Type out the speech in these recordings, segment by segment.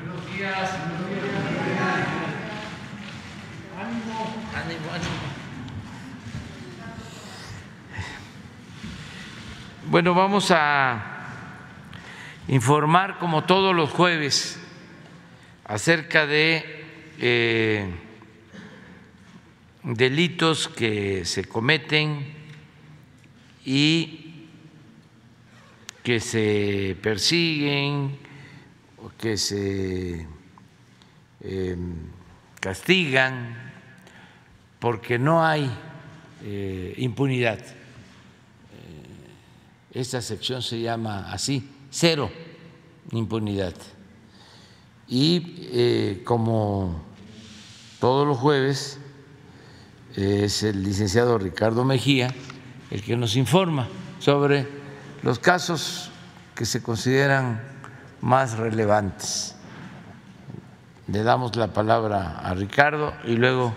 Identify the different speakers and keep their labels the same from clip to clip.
Speaker 1: Buenos días. Buenos días. Ánimo. Ánimo, ánimo. Bueno, vamos a informar como todos los jueves acerca de eh, delitos que se cometen y que se persiguen que se em, castigan porque no hay eh, impunidad. Eh, esta sección se llama así, cero impunidad. Y eh, como todos los jueves es el licenciado Ricardo Mejía el que nos informa sobre los casos que se consideran más relevantes. Le damos la palabra a Ricardo y luego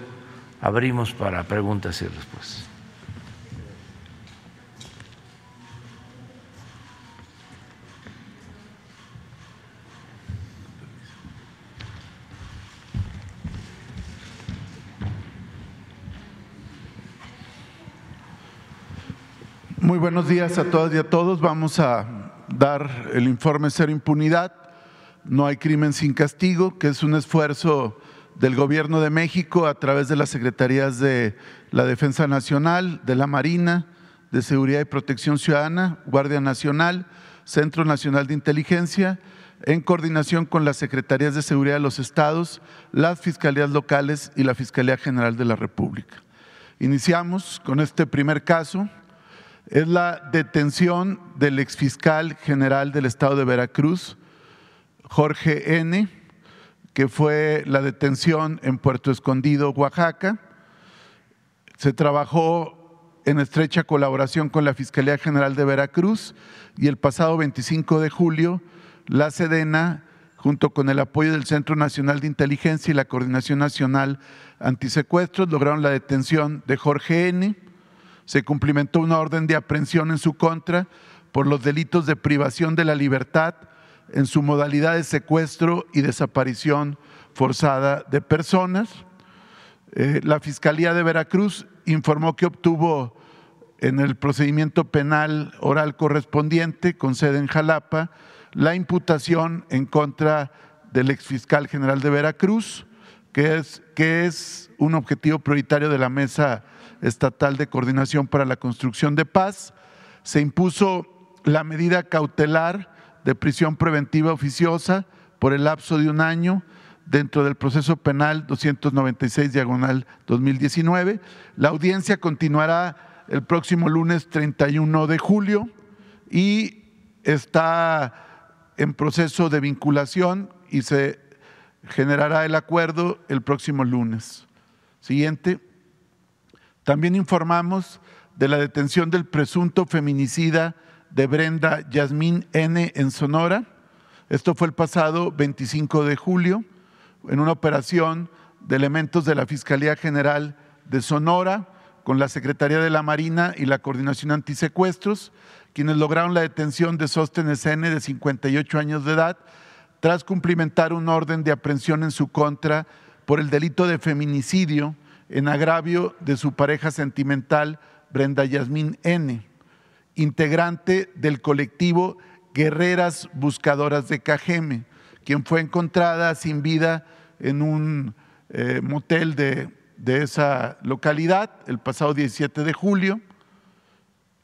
Speaker 1: abrimos para preguntas y respuestas.
Speaker 2: Muy buenos días a todas y a todos. Vamos a dar el informe Cero Impunidad. No hay crimen sin castigo, que es un esfuerzo del Gobierno de México a través de las Secretarías de la Defensa Nacional, de la Marina, de Seguridad y Protección Ciudadana, Guardia Nacional, Centro Nacional de Inteligencia, en coordinación con las Secretarías de Seguridad de los Estados, las Fiscalías locales y la Fiscalía General de la República. Iniciamos con este primer caso es la detención del exfiscal general del estado de Veracruz, Jorge N., que fue la detención en Puerto Escondido, Oaxaca. Se trabajó en estrecha colaboración con la Fiscalía General de Veracruz y el pasado 25 de julio la Sedena, junto con el apoyo del Centro Nacional de Inteligencia y la Coordinación Nacional Antisecuestros, lograron la detención de Jorge N., se cumplimentó una orden de aprehensión en su contra por los delitos de privación de la libertad en su modalidad de secuestro y desaparición forzada de personas. Eh, la Fiscalía de Veracruz informó que obtuvo en el procedimiento penal oral correspondiente con sede en Jalapa la imputación en contra del exfiscal general de Veracruz, que es, que es un objetivo prioritario de la mesa Estatal de Coordinación para la Construcción de Paz. Se impuso la medida cautelar de prisión preventiva oficiosa por el lapso de un año dentro del proceso penal 296 diagonal 2019. La audiencia continuará el próximo lunes 31 de julio y está en proceso de vinculación y se generará el acuerdo el próximo lunes. Siguiente. También informamos de la detención del presunto feminicida de Brenda Yasmín N. en Sonora. Esto fue el pasado 25 de julio en una operación de elementos de la Fiscalía General de Sonora con la Secretaría de la Marina y la Coordinación Antisecuestros, quienes lograron la detención de Sóstenes N. de 58 años de edad tras cumplimentar un orden de aprehensión en su contra por el delito de feminicidio en agravio de su pareja sentimental, Brenda Yasmín N., integrante del colectivo Guerreras Buscadoras de Cajeme, quien fue encontrada sin vida en un eh, motel de, de esa localidad el pasado 17 de julio.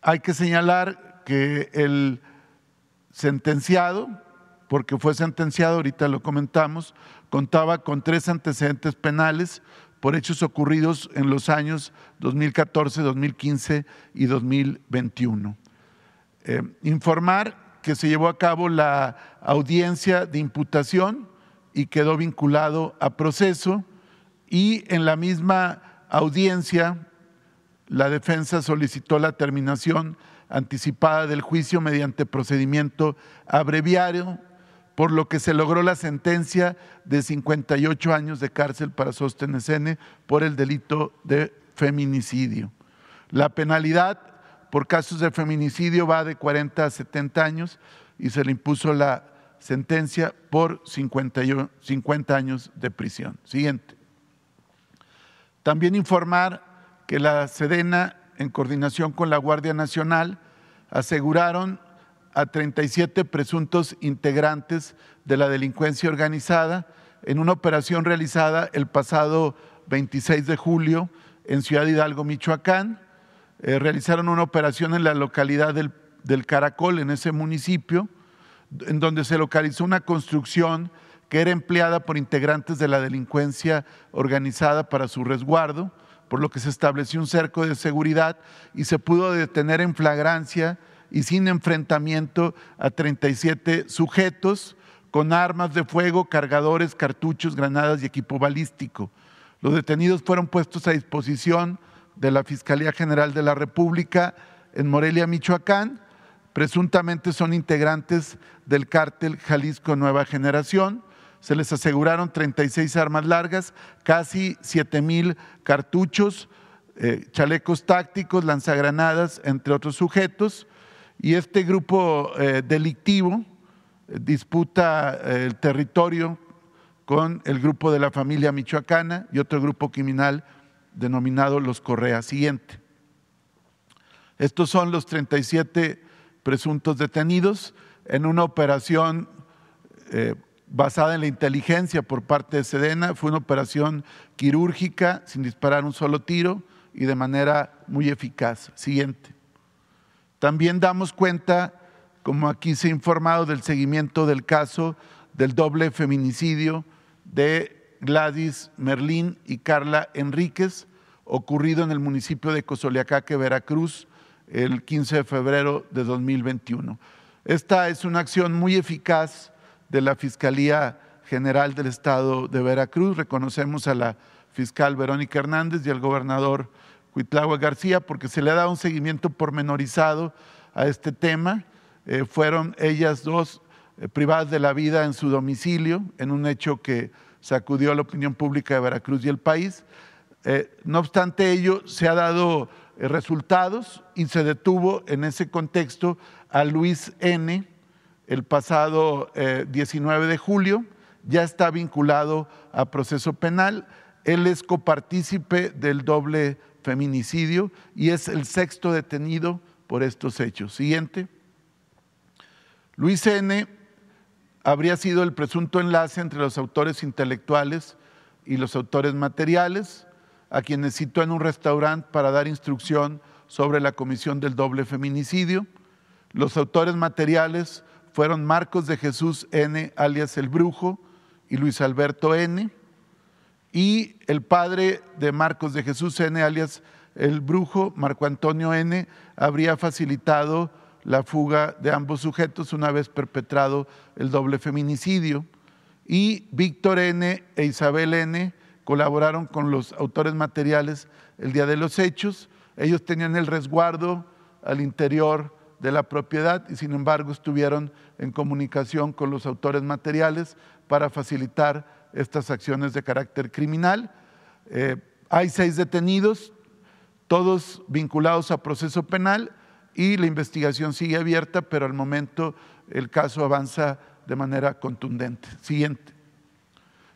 Speaker 2: Hay que señalar que el sentenciado, porque fue sentenciado, ahorita lo comentamos, contaba con tres antecedentes penales por hechos ocurridos en los años 2014, 2015 y 2021. Eh, informar que se llevó a cabo la audiencia de imputación y quedó vinculado a proceso y en la misma audiencia la defensa solicitó la terminación anticipada del juicio mediante procedimiento abreviario por lo que se logró la sentencia de 58 años de cárcel para Sóstenes N por el delito de feminicidio. La penalidad por casos de feminicidio va de 40 a 70 años y se le impuso la sentencia por 50, 50 años de prisión. Siguiente. También informar que la Sedena, en coordinación con la Guardia Nacional, aseguraron a 37 presuntos integrantes de la delincuencia organizada en una operación realizada el pasado 26 de julio en Ciudad Hidalgo, Michoacán. Eh, realizaron una operación en la localidad del, del Caracol, en ese municipio, en donde se localizó una construcción que era empleada por integrantes de la delincuencia organizada para su resguardo, por lo que se estableció un cerco de seguridad y se pudo detener en flagrancia y sin enfrentamiento a 37 sujetos con armas de fuego, cargadores, cartuchos, granadas y equipo balístico. Los detenidos fueron puestos a disposición de la Fiscalía General de la República en Morelia, Michoacán. Presuntamente son integrantes del cártel Jalisco Nueva Generación. Se les aseguraron 36 armas largas, casi 7 mil cartuchos, eh, chalecos tácticos, lanzagranadas, entre otros sujetos. Y este grupo eh, delictivo eh, disputa el territorio con el grupo de la familia michoacana y otro grupo criminal denominado Los Correa Siguiente. Estos son los 37 presuntos detenidos en una operación eh, basada en la inteligencia por parte de Sedena. Fue una operación quirúrgica sin disparar un solo tiro y de manera muy eficaz. Siguiente. También damos cuenta, como aquí se ha informado, del seguimiento del caso del doble feminicidio de Gladys Merlín y Carla Enríquez, ocurrido en el municipio de Cozoleacaque, Veracruz, el 15 de febrero de 2021. Esta es una acción muy eficaz de la Fiscalía General del Estado de Veracruz. Reconocemos a la fiscal Verónica Hernández y al gobernador Cuitlagua García porque se le ha dado un seguimiento pormenorizado a este tema. Eh, fueron ellas dos eh, privadas de la vida en su domicilio, en un hecho que sacudió a la opinión pública de Veracruz y el país. Eh, no obstante ello, se ha dado resultados y se detuvo en ese contexto a Luis N. el pasado 19 de julio, ya está vinculado a proceso penal. Él es copartícipe del doble feminicidio y es el sexto detenido por estos hechos. Siguiente. Luis N habría sido el presunto enlace entre los autores intelectuales y los autores materiales, a quienes citó en un restaurante para dar instrucción sobre la comisión del doble feminicidio. Los autores materiales fueron Marcos de Jesús N., alias el Brujo, y Luis Alberto N., y el padre de Marcos de Jesús N., alias el Brujo, Marco Antonio N., habría facilitado la fuga de ambos sujetos una vez perpetrado el doble feminicidio. Y Víctor N. e Isabel N. colaboraron con los autores materiales el día de los hechos. Ellos tenían el resguardo al interior de la propiedad y sin embargo estuvieron en comunicación con los autores materiales para facilitar estas acciones de carácter criminal. Eh, hay seis detenidos, todos vinculados a proceso penal y la investigación sigue abierta, pero al momento el caso avanza de manera contundente. Siguiente.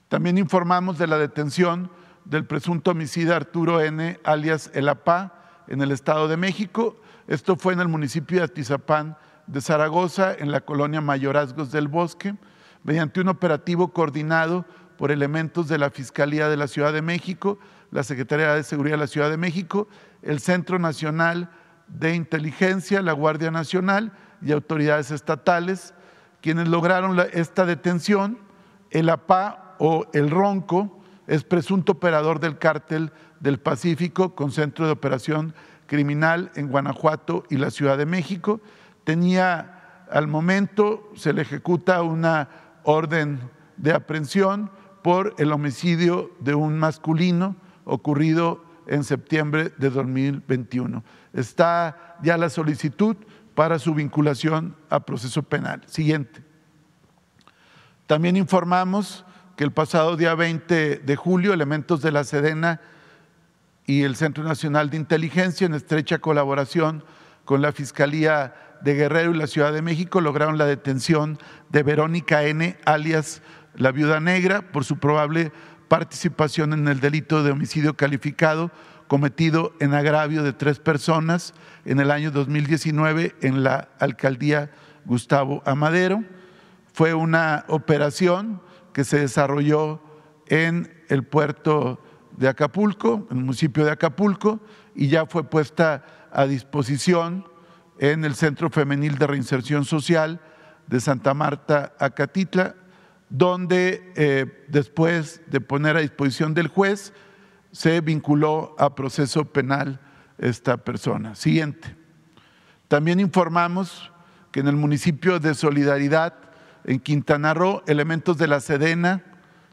Speaker 2: También informamos de la detención del presunto homicida Arturo N., alias El APA, en el Estado de México. Esto fue en el municipio de Atizapán de Zaragoza, en la colonia Mayorazgos del Bosque, mediante un operativo coordinado por elementos de la Fiscalía de la Ciudad de México, la Secretaría de Seguridad de la Ciudad de México, el Centro Nacional de Inteligencia, la Guardia Nacional y autoridades estatales, quienes lograron esta detención. El APA o el Ronco es presunto operador del cártel del Pacífico con centro de operación criminal en Guanajuato y la Ciudad de México. Tenía, al momento, se le ejecuta una orden de aprehensión por el homicidio de un masculino ocurrido en septiembre de 2021 está ya la solicitud para su vinculación a proceso penal. Siguiente. También informamos que el pasado día 20 de julio, elementos de la Sedena y el Centro Nacional de Inteligencia, en estrecha colaboración con la Fiscalía de Guerrero y la Ciudad de México lograron la detención de Verónica N., alias la Viuda Negra, por su probable participación en el delito de homicidio calificado cometido en agravio de tres personas en el año 2019 en la alcaldía Gustavo Amadero. Fue una operación que se desarrolló en el puerto de Acapulco, en el municipio de Acapulco, y ya fue puesta a disposición en el Centro Femenil de Reinserción Social de Santa Marta, Acatitla, donde eh, después de poner a disposición del juez, se vinculó a proceso penal esta persona. Siguiente. También informamos que en el municipio de Solidaridad, en Quintana Roo, elementos de la Sedena,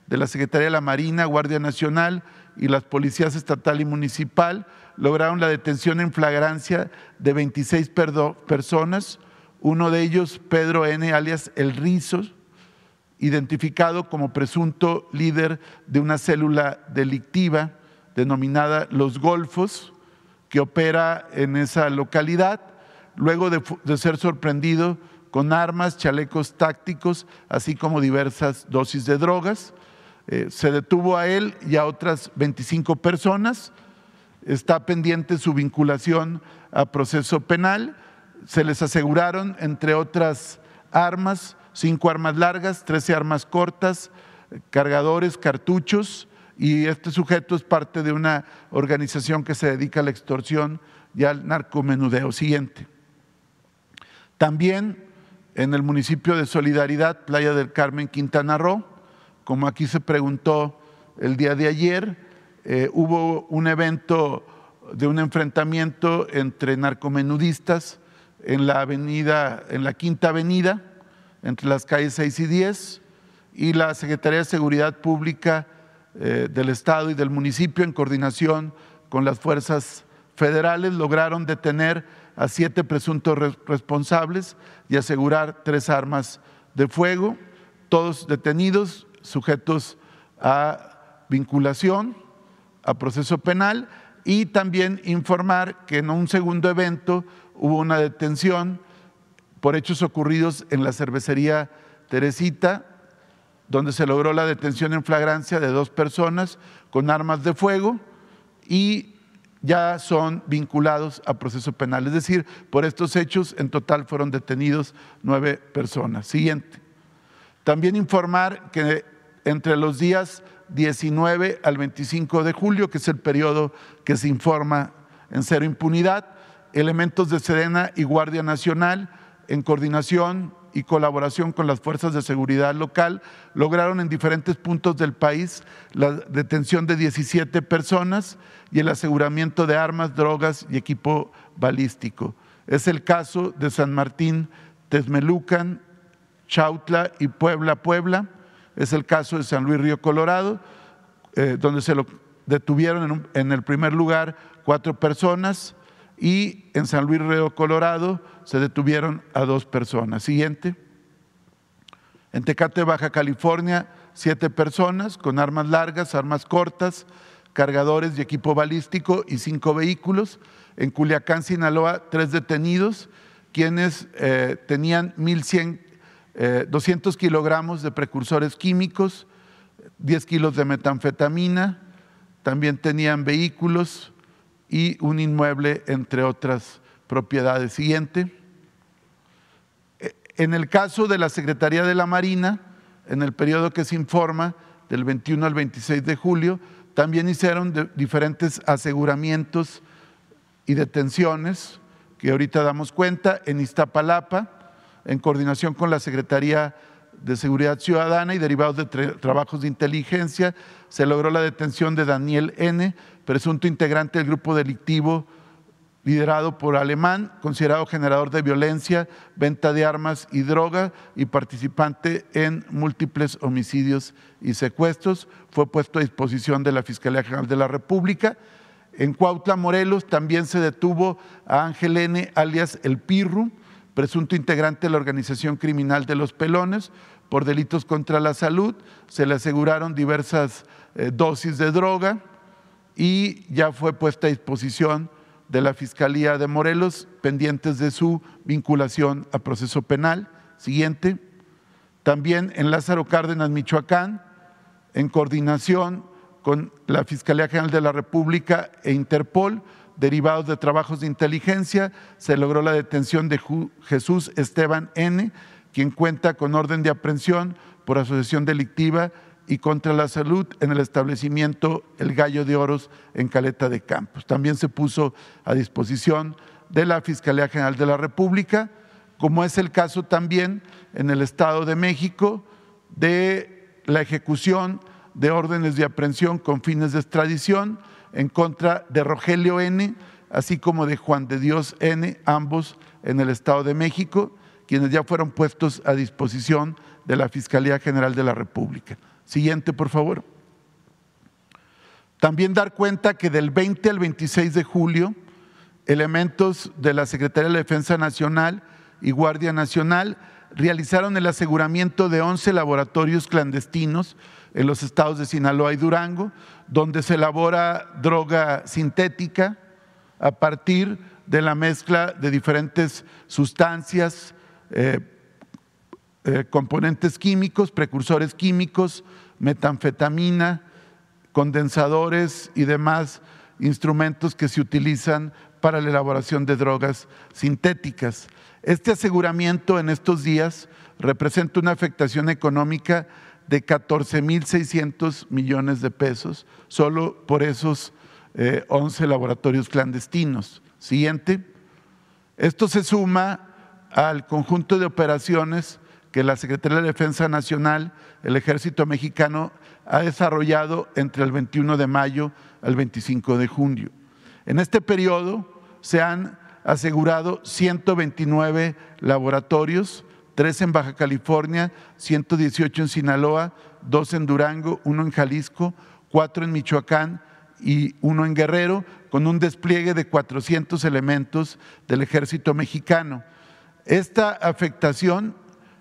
Speaker 2: de la Secretaría de la Marina, Guardia Nacional y las policías estatal y municipal lograron la detención en flagrancia de 26 personas, uno de ellos Pedro N., alias El Rizo, identificado como presunto líder de una célula delictiva denominada Los Golfos, que opera en esa localidad, luego de, ser sorprendido con armas, chalecos tácticos, así como diversas dosis de drogas. Eh, se detuvo a él y a otras 25 personas. Está pendiente su vinculación a proceso penal. Se les aseguraron, entre otras armas, cinco armas largas, trece armas cortas, cargadores, cartuchos, y este sujeto es parte de una organización que se dedica a la extorsión y al narcomenudeo. Siguiente. También en el municipio de Solidaridad, Playa del Carmen, Quintana Roo, como aquí se preguntó el día de ayer, eh, hubo un evento de un enfrentamiento entre narcomenudistas en la avenida, en la Quinta Avenida, entre las calles 6 y 10, y la Secretaría de Seguridad Pública eh, del Estado y del municipio, en coordinación con las fuerzas federales, lograron detener a siete presuntos responsables y asegurar tres armas de fuego, todos detenidos, sujetos a vinculación, a proceso penal, y también informar que en un segundo evento hubo una detención por hechos ocurridos en la cervecería Teresita, donde se logró la detención en flagrancia de dos personas con armas de fuego y ya son vinculados a proceso penal. Es decir, por estos hechos en total fueron detenidos nueve personas. Siguiente. También informar que entre los días 19 al 25 de julio, que es el periodo que se informa en cero impunidad, elementos de Sedena y Guardia Nacional, en coordinación y colaboración con las fuerzas de seguridad local, lograron en diferentes puntos del país la detención de 17 personas y el aseguramiento de armas, drogas y equipo balístico. Es el caso de San Martín, Tezmelucan, Chautla y Puebla, Puebla. Es el caso de San Luis Río Colorado, eh, donde se lo detuvieron en el primer lugar cuatro personas y en San Luis Río Colorado se detuvieron a dos personas. Siguiente. En Tecate, Baja California, siete personas con armas largas, armas cortas, cargadores y equipo balístico y cinco vehículos. En Culiacán, Sinaloa, tres detenidos, quienes eh, tenían 1.100, 200 eh, kilogramos de precursores químicos, 10 kilos de metanfetamina, también tenían vehículos, y un inmueble, entre otras propiedades. Siguiente. E, en el caso de la Secretaría de la Marina, en el periodo que se informa, del 21 al 26 de julio, también hicieron diferentes aseguramientos y detenciones, que ahorita damos cuenta, en Iztapalapa, en coordinación con la Secretaría de Seguridad Ciudadana y derivados de trabajos de inteligencia, se logró la detención de Daniel N., presunto integrante del grupo delictivo liderado por Alemán, considerado generador de violencia, venta de armas y droga y participante en múltiples homicidios y secuestros. Fue puesto a disposición de la Fiscalía General de la República. En Cuautla, Morelos, también se detuvo a Ángel N., alias El Pirru, presunto integrante de la organización criminal de los Pelones, por delitos contra la salud. Se le aseguraron diversas dosis de droga y ya fue puesta a disposición de la Fiscalía de Morelos, pendientes de su vinculación a proceso penal. Siguiente. También en Lázaro Cárdenas, Michoacán, en coordinación con la Fiscalía General de la República e Interpol, derivados de trabajos de inteligencia, se logró la detención de Jesús Esteban N., quien cuenta con orden de aprehensión por asociación delictiva y contra la salud en el establecimiento El Gallo de Oros en Caleta de Campos. También se puso a disposición de la Fiscalía General de la República, como es el caso también en el Estado de México de la ejecución de órdenes de aprehensión con fines de extradición en contra de Rogelio N., así como de Juan de Dios N., ambos en el Estado de México, quienes ya fueron puestos a disposición de la Fiscalía General de la República. Siguiente, por favor. También dar cuenta que del 20 al 26 de julio, elementos de la Secretaría de la Defensa Nacional y Guardia Nacional realizaron el aseguramiento de 11 laboratorios clandestinos en los estados de Sinaloa y Durango, donde se elabora droga sintética a partir de la mezcla de diferentes sustancias, eh, eh, componentes químicos, precursores químicos, metanfetamina, condensadores y demás instrumentos que se utilizan para la elaboración de drogas sintéticas. Este aseguramiento en estos días representa una afectación económica de 14.600 millones de pesos solo por esos 11 eh, laboratorios clandestinos. Siguiente. Esto se suma al conjunto de operaciones que la Secretaría de Defensa Nacional, el Ejército Mexicano, ha desarrollado entre el 21 de mayo al 25 de junio. En este periodo se han asegurado 129 laboratorios, tres en Baja California, 118 en Sinaloa, dos en Durango, uno en Jalisco, cuatro en Michoacán y uno en Guerrero, con un despliegue de 400 elementos del ejército mexicano. Esta afectación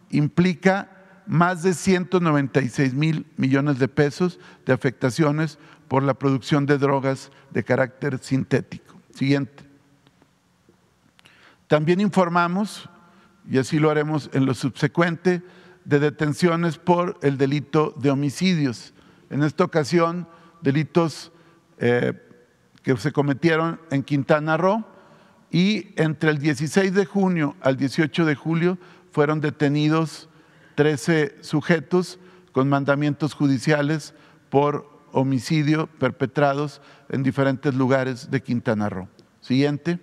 Speaker 2: implica más de 196 mil millones de pesos de afectaciones por la producción de drogas de carácter sintético. Siguiente. También informamos, y así lo haremos en lo subsecuente, de detenciones por el delito de homicidios. En esta ocasión, delitos eh, que se cometieron en Quintana Roo y entre el 16 de junio al 18 de julio fueron detenidos 13 sujetos con mandamientos judiciales por homicidio perpetrados en diferentes lugares de Quintana Roo. Siguiente.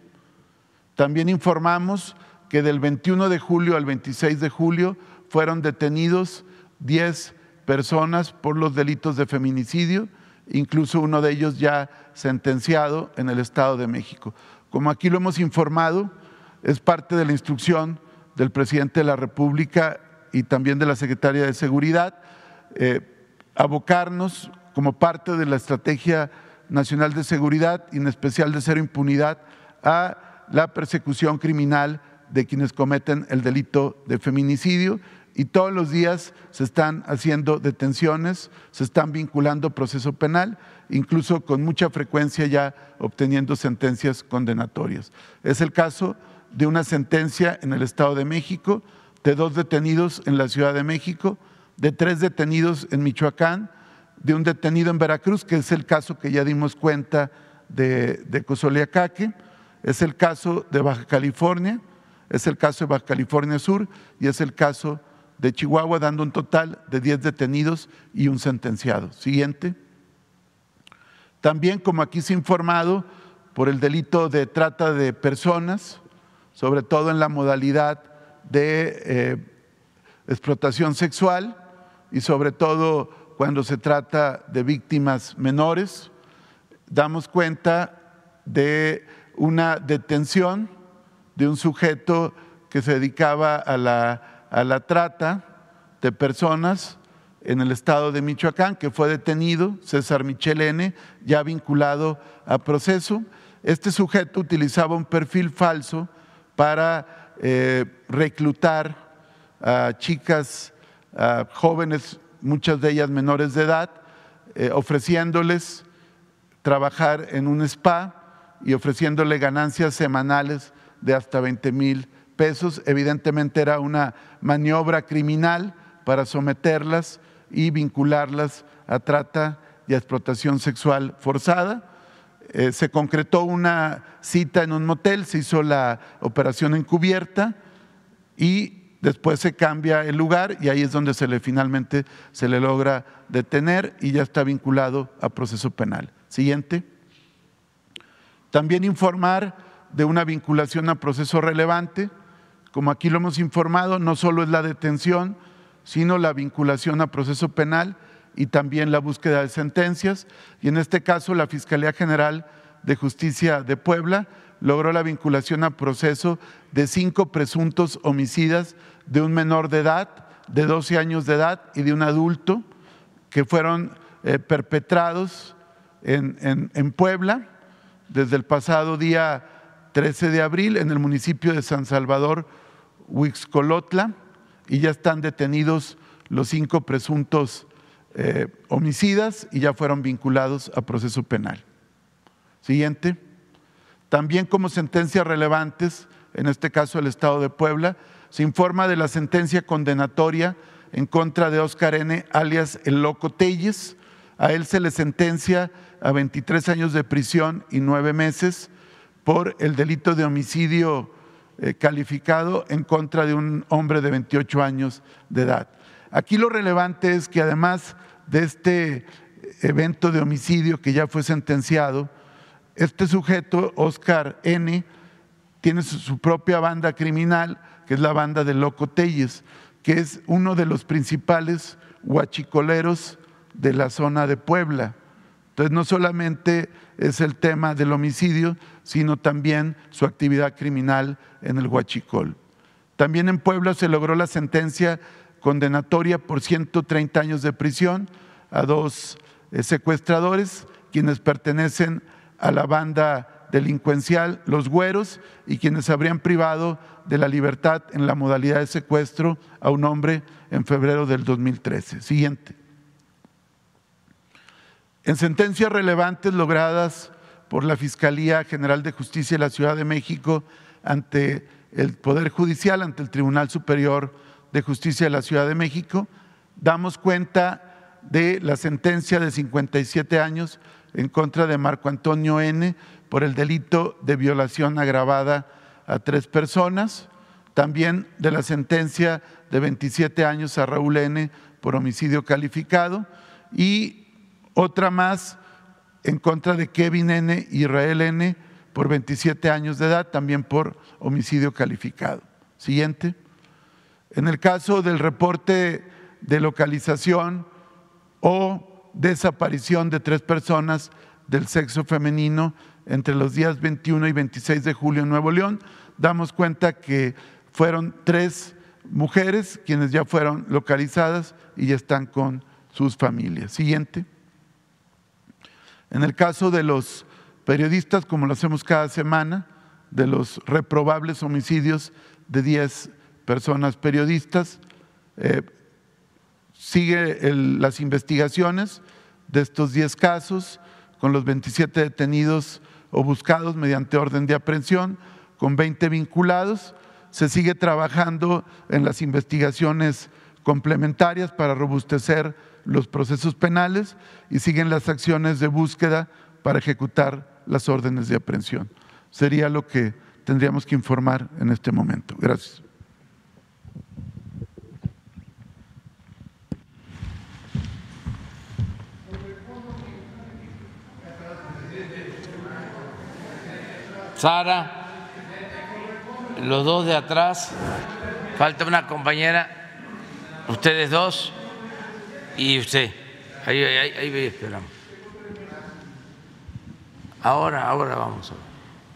Speaker 2: También informamos que del 21 de julio al 26 de julio fueron detenidos 10 personas por los delitos de feminicidio, incluso uno de ellos ya sentenciado en el Estado de México. Como aquí lo hemos informado, es parte de la instrucción del presidente de la República y también de la Secretaria de Seguridad, eh, abocarnos como parte de la Estrategia Nacional de Seguridad y en especial de cero impunidad a la persecución criminal de quienes cometen el delito de feminicidio y todos los días se están haciendo detenciones, se están vinculando proceso penal, incluso con mucha frecuencia ya obteniendo sentencias condenatorias. Es el caso de una sentencia en el Estado de México, de dos detenidos en la Ciudad de México, de tres detenidos en Michoacán, de un detenido en Veracruz, que es el caso que ya dimos cuenta de, de es el caso de Baja California, es el caso de Baja California Sur y es el caso de Chihuahua, dando un total de 10 detenidos y un sentenciado. Siguiente. También, como aquí se ha informado, por el delito de trata de personas, sobre todo en la modalidad de eh, explotación sexual y sobre todo cuando se trata de víctimas menores. Damos cuenta de una detención de un sujeto que se dedicaba a la, a la trata de personas en el estado de Michoacán, que fue detenido, César Michel N., ya vinculado a proceso. Este sujeto utilizaba un perfil falso para eh, reclutar a chicas, jóvenes, muchas de ellas menores de edad, eh, ofreciéndoles trabajar en un spa y ofreciéndole ganancias semanales de hasta 20 mil pesos. Evidentemente era una maniobra criminal para someterlas y vincularlas a trata y explotación sexual forzada. Eh, se concretó una cita en un motel, se hizo la operación encubierta y después se cambia el lugar y ahí es donde se le finalmente se le logra detener y ya está vinculado a proceso penal. Siguiente. También informar de una vinculación a proceso relevante. Como aquí lo hemos informado, no solo es la detención, sino la vinculación a proceso penal y también la búsqueda de sentencias. Y en este caso, la Fiscalía General de Justicia de Puebla logró la vinculación a proceso de cinco presuntos homicidas de un menor de edad, de 12 años de edad y de un adulto que fueron eh, perpetrados en, en Puebla desde el pasado día 13 de abril en el municipio de San Salvador, Huixcolotla, y ya están detenidos los cinco presuntos eh, homicidas y ya fueron vinculados a proceso penal. Siguiente. También como sentencias relevantes, en este caso el Estado de Puebla, se informa de la sentencia condenatoria en contra de Oscar N., alias El Loco Telles. A él se le sentencia a 23 años de prisión y nueve meses por el delito de homicidio eh, calificado en contra de un hombre de 28 años de edad. Aquí lo relevante es que además de este evento de homicidio que ya fue sentenciado, este sujeto, Oscar N., tiene su propia banda criminal, que es la banda de Loco Telles, que es uno de los principales huachicoleros de la zona de Puebla. Entonces, no solamente es el tema del homicidio, sino también su actividad criminal en el Huachicol. También en Puebla se logró la sentencia condenatoria por 130 años de prisión a dos eh, secuestradores, quienes pertenecen a la banda delincuencial Los Güeros y quienes habrían privado de la libertad en la modalidad de secuestro a un hombre en febrero del 2013. Siguiente. En sentencias relevantes logradas por la Fiscalía General de Justicia de la Ciudad de México ante el Poder Judicial, ante el Tribunal Superior de Justicia de la Ciudad de México, damos cuenta de la sentencia de 57 años en contra de Marco Antonio N por el delito de violación agravada a tres personas, también de la sentencia de 27 años a Raúl N por homicidio calificado y otra más en contra de Kevin N Israel N por 27 años de edad, también por homicidio calificado. Siguiente. En el caso del reporte de localización o desaparición de tres personas del sexo femenino entre los días 21 y 26 de julio en Nuevo León, damos cuenta que fueron tres mujeres quienes ya fueron localizadas y ya están con sus familias. Siguiente. En el caso de los periodistas, como lo hacemos cada semana, de los reprobables homicidios de 10 personas periodistas. Eh, sigue las investigaciones de estos 10 casos con los 27 detenidos o buscados mediante orden de aprehensión, con 20 vinculados. Se sigue trabajando en las investigaciones complementarias para robustecer los procesos penales y siguen las acciones de búsqueda para ejecutar las órdenes de aprehensión. Sería lo que tendríamos que informar en este momento. Gracias.
Speaker 1: Sara, los dos de atrás, falta una compañera, ustedes dos y usted. Ahí, ahí, ahí esperamos. Ahora, ahora vamos.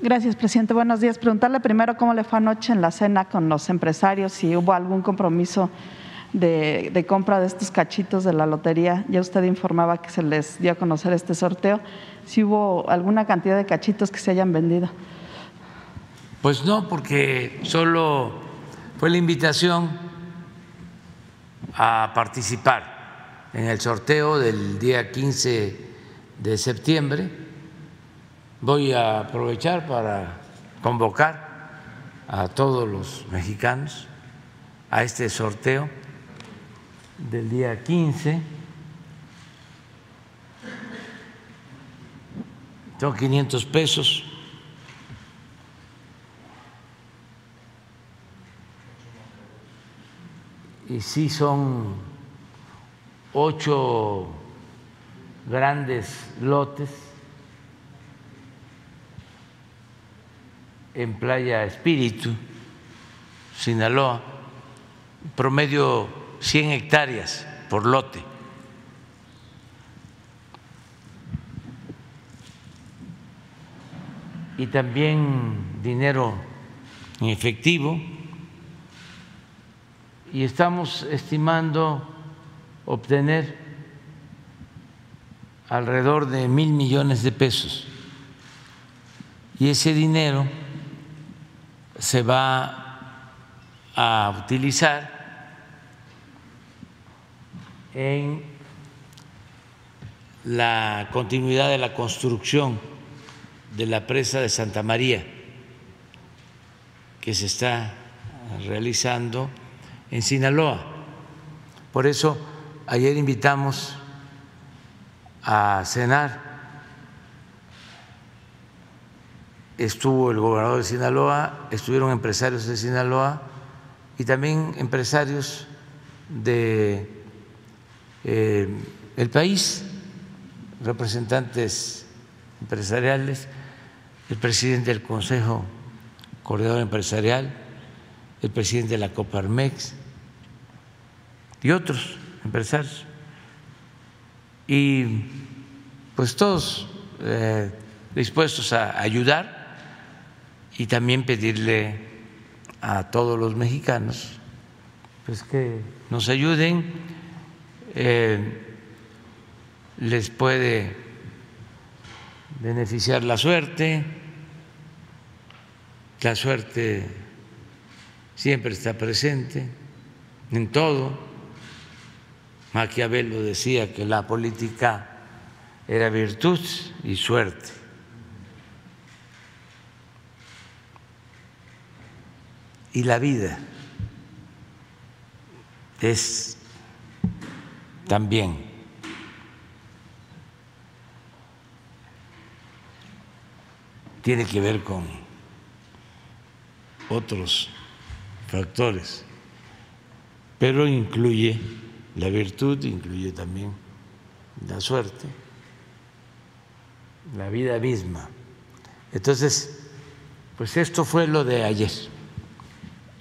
Speaker 3: Gracias, presidente. Buenos días. Preguntarle primero cómo le fue anoche en la cena con los empresarios, si hubo algún compromiso de, compra de estos cachitos de la lotería. Ya usted informaba que se les dio a conocer este sorteo. Si hubo alguna cantidad de cachitos que se hayan vendido.
Speaker 1: Pues no, porque solo fue la invitación a participar en el sorteo del día 15 de septiembre voy a aprovechar para convocar a todos los mexicanos a este sorteo del día 15. Son 500 pesos. Y sí son ocho grandes lotes en Playa Espíritu, Sinaloa, promedio 100 hectáreas por lote. Y también dinero en efectivo. Y estamos estimando obtener alrededor de mil millones de pesos. Y ese dinero se va a utilizar en la continuidad de la construcción de la presa de Santa María que se está realizando en Sinaloa. Por eso ayer invitamos a cenar estuvo el gobernador de Sinaloa, estuvieron empresarios de Sinaloa y también empresarios de eh, el país, representantes empresariales, el presidente del Consejo Coordinador Empresarial, el presidente de la Coparmex y otros empresarios. Y pues todos eh, dispuestos a ayudar y también pedirle a todos los mexicanos pues que nos ayuden, eh, les puede beneficiar la suerte, la suerte siempre está presente en todo. Maquiavelo decía que la política era virtud y suerte. y la vida es también tiene que ver con otros factores, pero incluye la virtud, incluye también la suerte, la vida misma. Entonces, pues esto fue lo de ayer.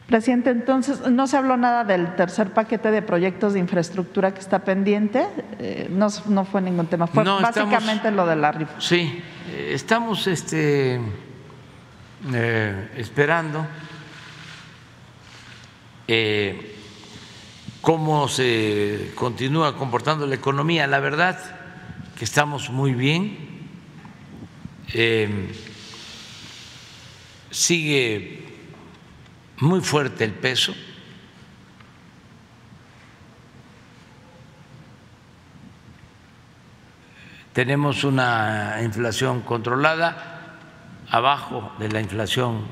Speaker 3: Presidente, entonces, ¿no se habló nada del tercer paquete de proyectos de infraestructura que está pendiente? Eh, no, no, fue ningún tema, fue básicamente lo de la rifa.
Speaker 1: Sí, eh, estamos este, eh, esperando cómo se continúa comportando la economía. La verdad que estamos muy bien. sigue muy fuerte el peso. Tenemos una inflación controlada, abajo de la inflación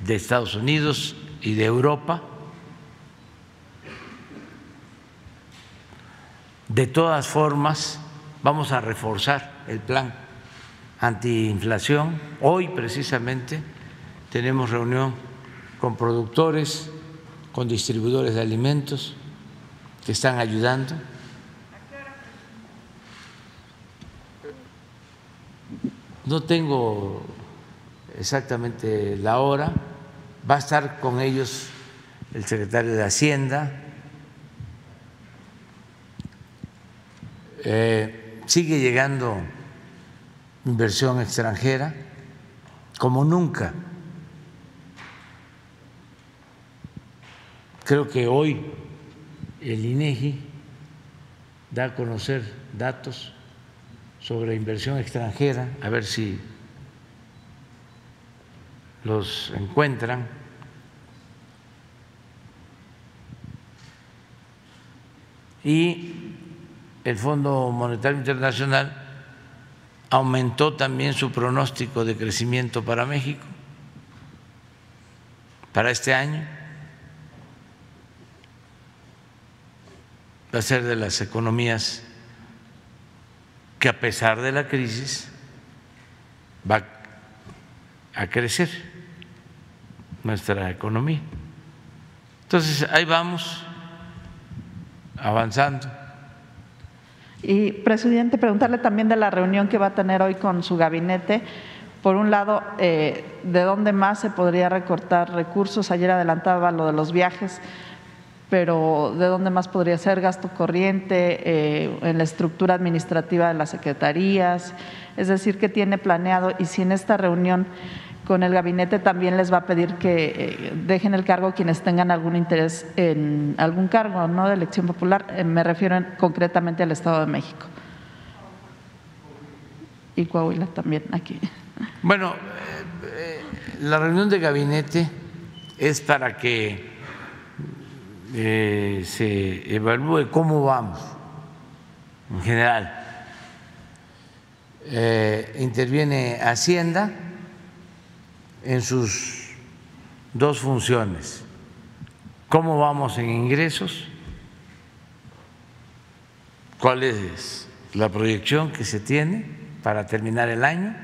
Speaker 1: de Estados Unidos y de Europa. De todas formas, vamos a reforzar el plan antiinflación. Hoy precisamente tenemos reunión con productores, con distribuidores de alimentos que están ayudando. No tengo exactamente la hora, va a estar con ellos el secretario de Hacienda. Eh, sigue llegando inversión extranjera como nunca. Creo que hoy el INEGI da a conocer datos sobre inversión extranjera, a ver si los encuentran. Y el Fondo Monetario Internacional aumentó también su pronóstico de crecimiento para México para este año. Va a ser de las economías que a pesar de la crisis va a crecer nuestra economía. Entonces, ahí vamos avanzando.
Speaker 3: Y, presidente, preguntarle también de la reunión que va a tener hoy con su gabinete. Por un lado, eh, ¿de dónde más se podría recortar recursos? Ayer adelantaba lo de los viajes, pero ¿de dónde más podría ser gasto corriente eh, en la estructura administrativa de las secretarías? Es decir, ¿qué tiene planeado? Y si en esta reunión con el gabinete también les va a pedir que eh, dejen el cargo quienes tengan algún interés en algún cargo no de elección popular. Eh, me refiero concretamente al Estado de México. Y Coahuila también aquí.
Speaker 1: Bueno, la reunión de gabinete es para que se evalúe cómo vamos en general. interviene Hacienda en sus dos funciones. ¿Cómo vamos en ingresos? ¿Cuál es la proyección que se tiene para terminar el año?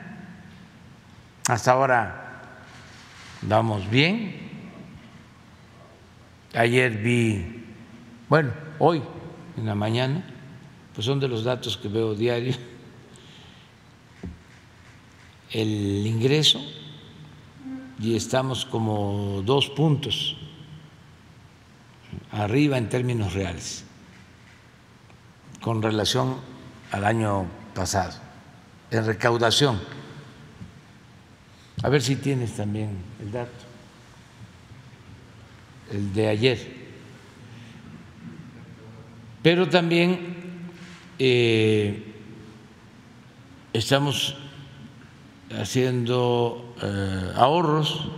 Speaker 1: Hasta ahora vamos bien. Ayer vi, bueno, hoy en la mañana, pues son de los datos que veo diario, el ingreso y estamos como dos puntos arriba en términos reales con relación al año pasado en recaudación. A ver si tienes también el dato, el de ayer. Pero también eh, estamos haciendo eh, ahorros,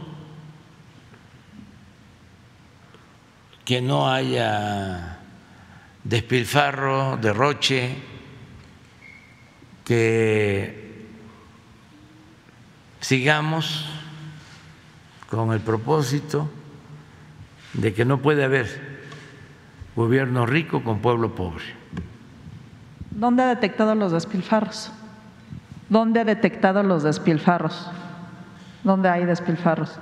Speaker 1: que no haya despilfarro, derroche, que sigamos con el propósito de que no puede haber gobierno rico con pueblo pobre.
Speaker 3: ¿Dónde ha detectado los despilfarros? ¿Dónde ha detectado los despilfarros? ¿Dónde hay despilfarros?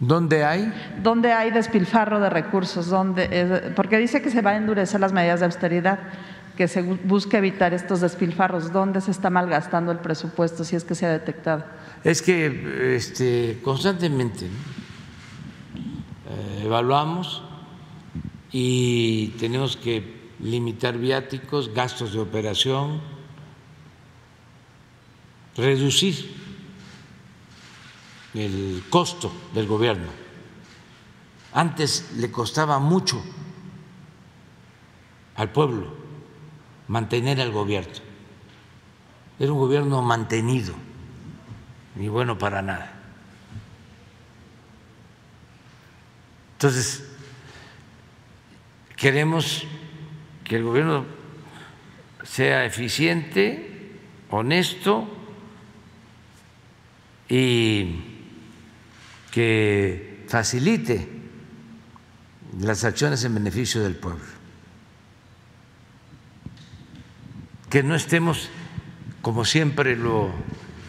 Speaker 1: ¿Dónde hay?
Speaker 3: ¿Dónde hay despilfarro de recursos? ¿Dónde, porque dice que se van a endurecer las medidas de austeridad, que se busca evitar estos despilfarros. ¿Dónde se está malgastando el presupuesto si es que se ha detectado?
Speaker 1: Es que este, constantemente eh, evaluamos y tenemos que limitar viáticos, gastos de operación, reducir el costo del gobierno. Antes le costaba mucho al pueblo mantener al gobierno. Era un gobierno mantenido, ni bueno para nada. Entonces, queremos que el gobierno sea eficiente, honesto y que facilite las acciones en beneficio del pueblo. Que no estemos, como siempre lo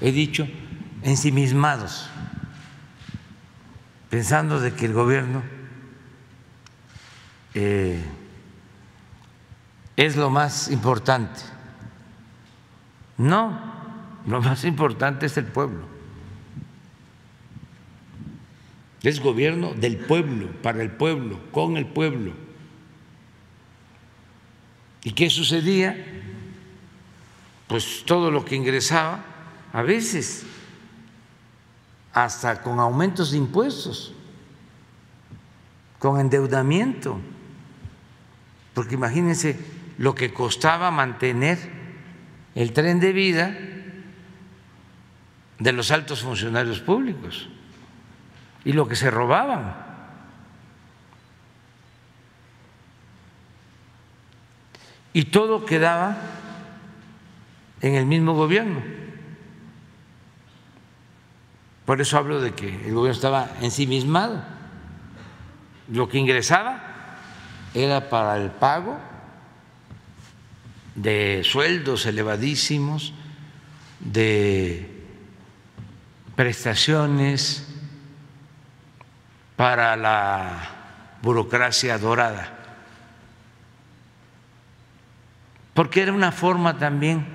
Speaker 1: he dicho, ensimismados, pensando de que el gobierno eh, es lo más importante. No, lo más importante es el pueblo. Es gobierno del pueblo, para el pueblo, con el pueblo. ¿Y qué sucedía? Pues todo lo que ingresaba, a veces hasta con aumentos de impuestos, con endeudamiento, porque imagínense lo que costaba mantener el tren de vida de los altos funcionarios públicos y lo que se robaban. Y todo quedaba en el mismo gobierno. Por eso hablo de que el gobierno estaba ensimismado. Lo que ingresaba era para el pago de sueldos elevadísimos, de prestaciones para la burocracia dorada, porque era una forma también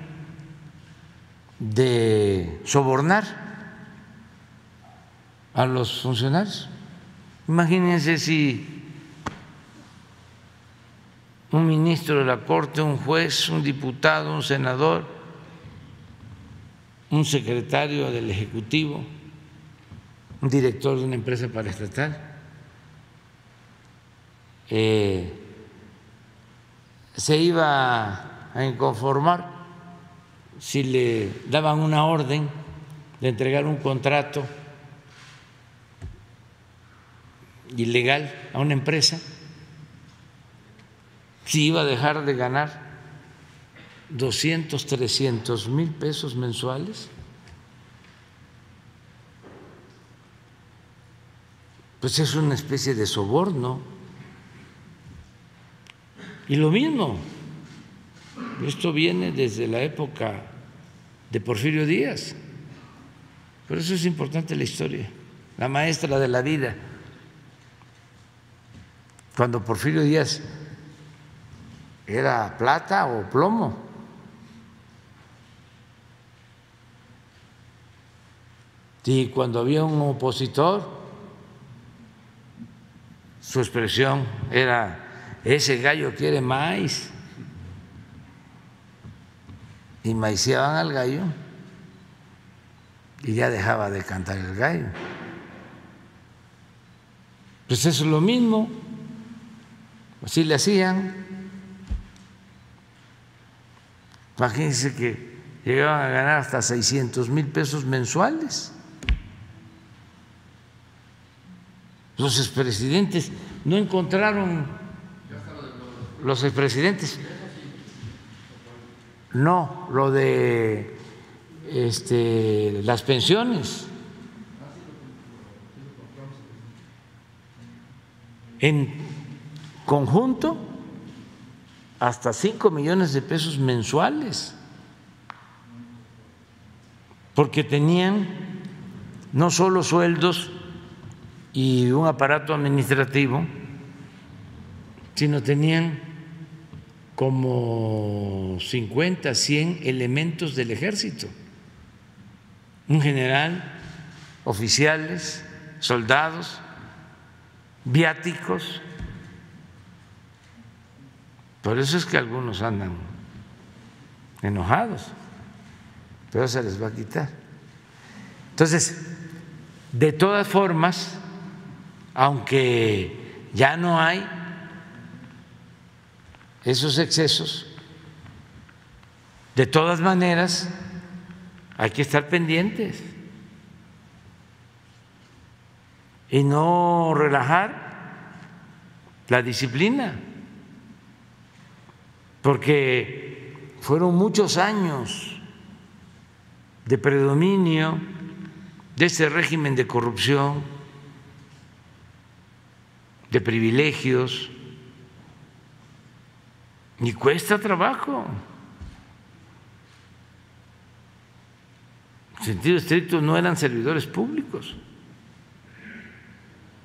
Speaker 1: de sobornar a los funcionarios. Imagínense si un ministro de la Corte, un juez, un diputado, un senador, un secretario del Ejecutivo, un director de una empresa paraestatal, eh, se iba a inconformar si le daban una orden de entregar un contrato ilegal a una empresa, si iba a dejar de ganar 200, 300 mil pesos mensuales, pues es una especie de soborno. Y lo mismo, esto viene desde la época de Porfirio Díaz, por eso es importante la historia, la maestra de la vida. Cuando Porfirio Díaz era plata o plomo, Y cuando había un opositor, su expresión era, ese gallo quiere maíz. Y maiciaban al gallo y ya dejaba de cantar el gallo. Pues eso es lo mismo, así le hacían. Imagínense que llegaban a ganar hasta 600 mil pesos mensuales. Los expresidentes no encontraron los expresidentes. No, lo de este, las pensiones. En conjunto, hasta 5 millones de pesos mensuales, porque tenían no solo sueldos y un aparato administrativo, sino tenían como 50, 100 elementos del ejército, un general, oficiales, soldados, viáticos. Por eso es que algunos andan enojados, pero se les va a quitar. Entonces, de todas formas, aunque ya no hay esos excesos, de todas maneras hay que estar pendientes y no relajar la disciplina, porque fueron muchos años de predominio de ese régimen de corrupción de privilegios y cuesta trabajo. En sentido estricto no eran servidores públicos,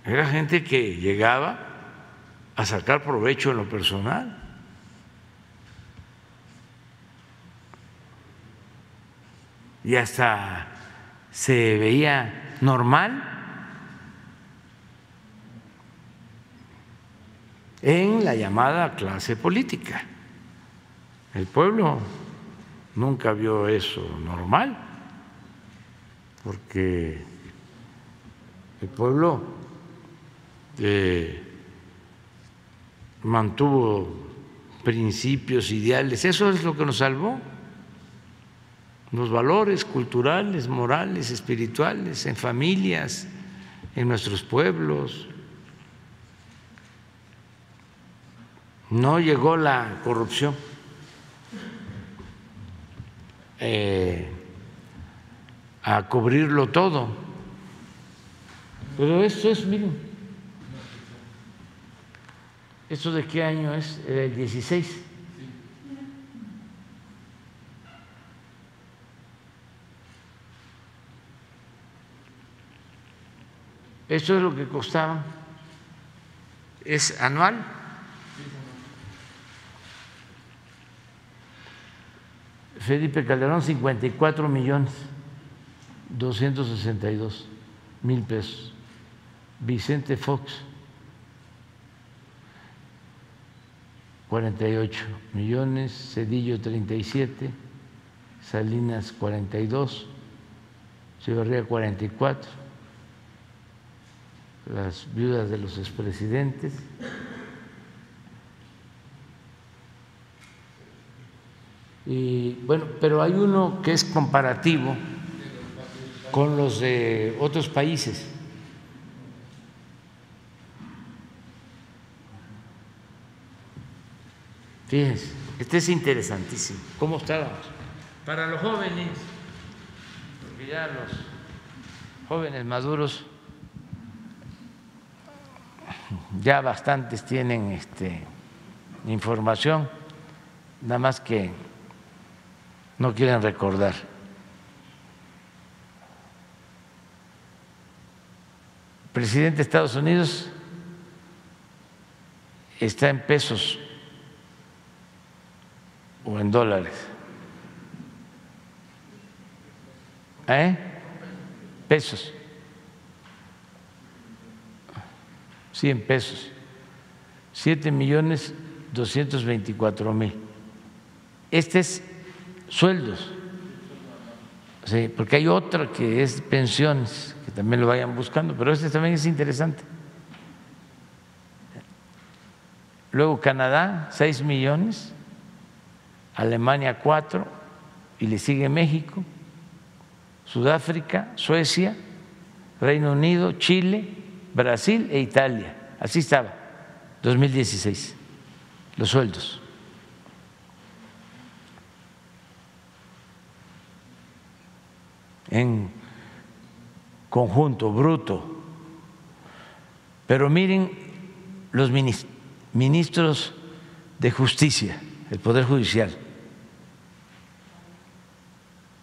Speaker 1: era gente que llegaba a sacar provecho en lo personal. Y hasta se veía normal. En la llamada clase política. El pueblo nunca vio eso normal, porque el pueblo eh, mantuvo principios, ideales, eso es lo que nos salvó, los valores culturales, morales, espirituales, en familias, en nuestros pueblos, no llegó la corrupción eh, a cubrirlo todo. Pero esto es, miren, ¿esto de qué año es? El 16. Eso es lo que costaba. ¿Es anual? Felipe Calderón, 54 millones 262 mil pesos. Vicente Fox, 48 millones. Cedillo, 37. Salinas, 42. Echeverría, 44 las viudas de los expresidentes. Y bueno, pero hay uno que es comparativo con los de otros países. Fíjense, este es interesantísimo. ¿Cómo estábamos? Para los jóvenes, porque ya los jóvenes maduros ya bastantes tienen este, información, nada más que no quieren recordar. Presidente de Estados Unidos está en pesos o en dólares. ¿Eh? Pesos. 100 pesos, 7 millones 224 mil. Este es sueldos, sí, porque hay otra que es pensiones, que también lo vayan buscando, pero este también es interesante. Luego Canadá, 6 millones, Alemania 4, y le sigue México, Sudáfrica, Suecia, Reino Unido, Chile, Brasil e Italia. Así estaba, 2016, los sueldos. En conjunto, bruto. Pero miren los ministros de justicia, el Poder Judicial.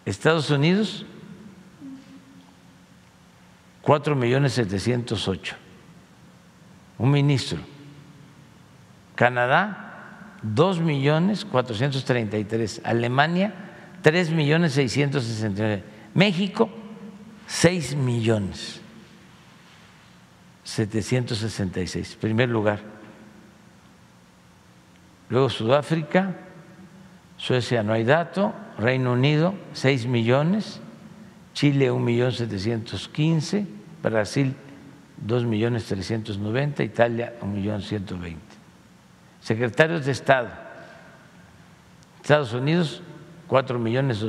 Speaker 1: Estados Unidos, cuatro millones setecientos ocho, un ministro. Canadá, dos millones cuatrocientos treinta y tres. Alemania, tres millones seiscientos sesenta y nueve. México, seis millones setecientos sesenta y seis. Primer lugar. Luego Sudáfrica, Suecia no hay dato, Reino Unido, seis millones, Chile, un millón setecientos quince Brasil 2 millones 390, Italia 1 millón 120. Secretarios de Estado, Estados Unidos 4 millones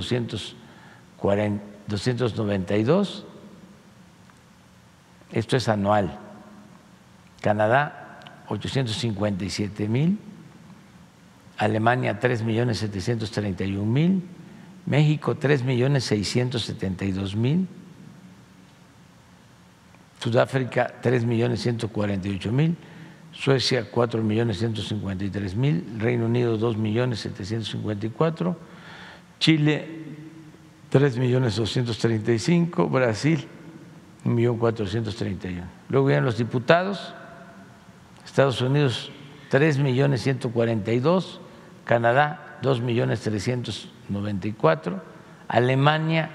Speaker 1: 292, esto es anual. Canadá 857 mil, Alemania 3 millones 731 mil, México 3 millones 672 mil, Sudáfrica 3 millones 148 mil, Suecia 4 millones 153 mil, Reino Unido 2 millones 754, Chile 3 millones 235, Brasil 1 millón 431. Luego vienen los diputados, Estados Unidos 3 millones 142, Canadá 2 millones 394, Alemania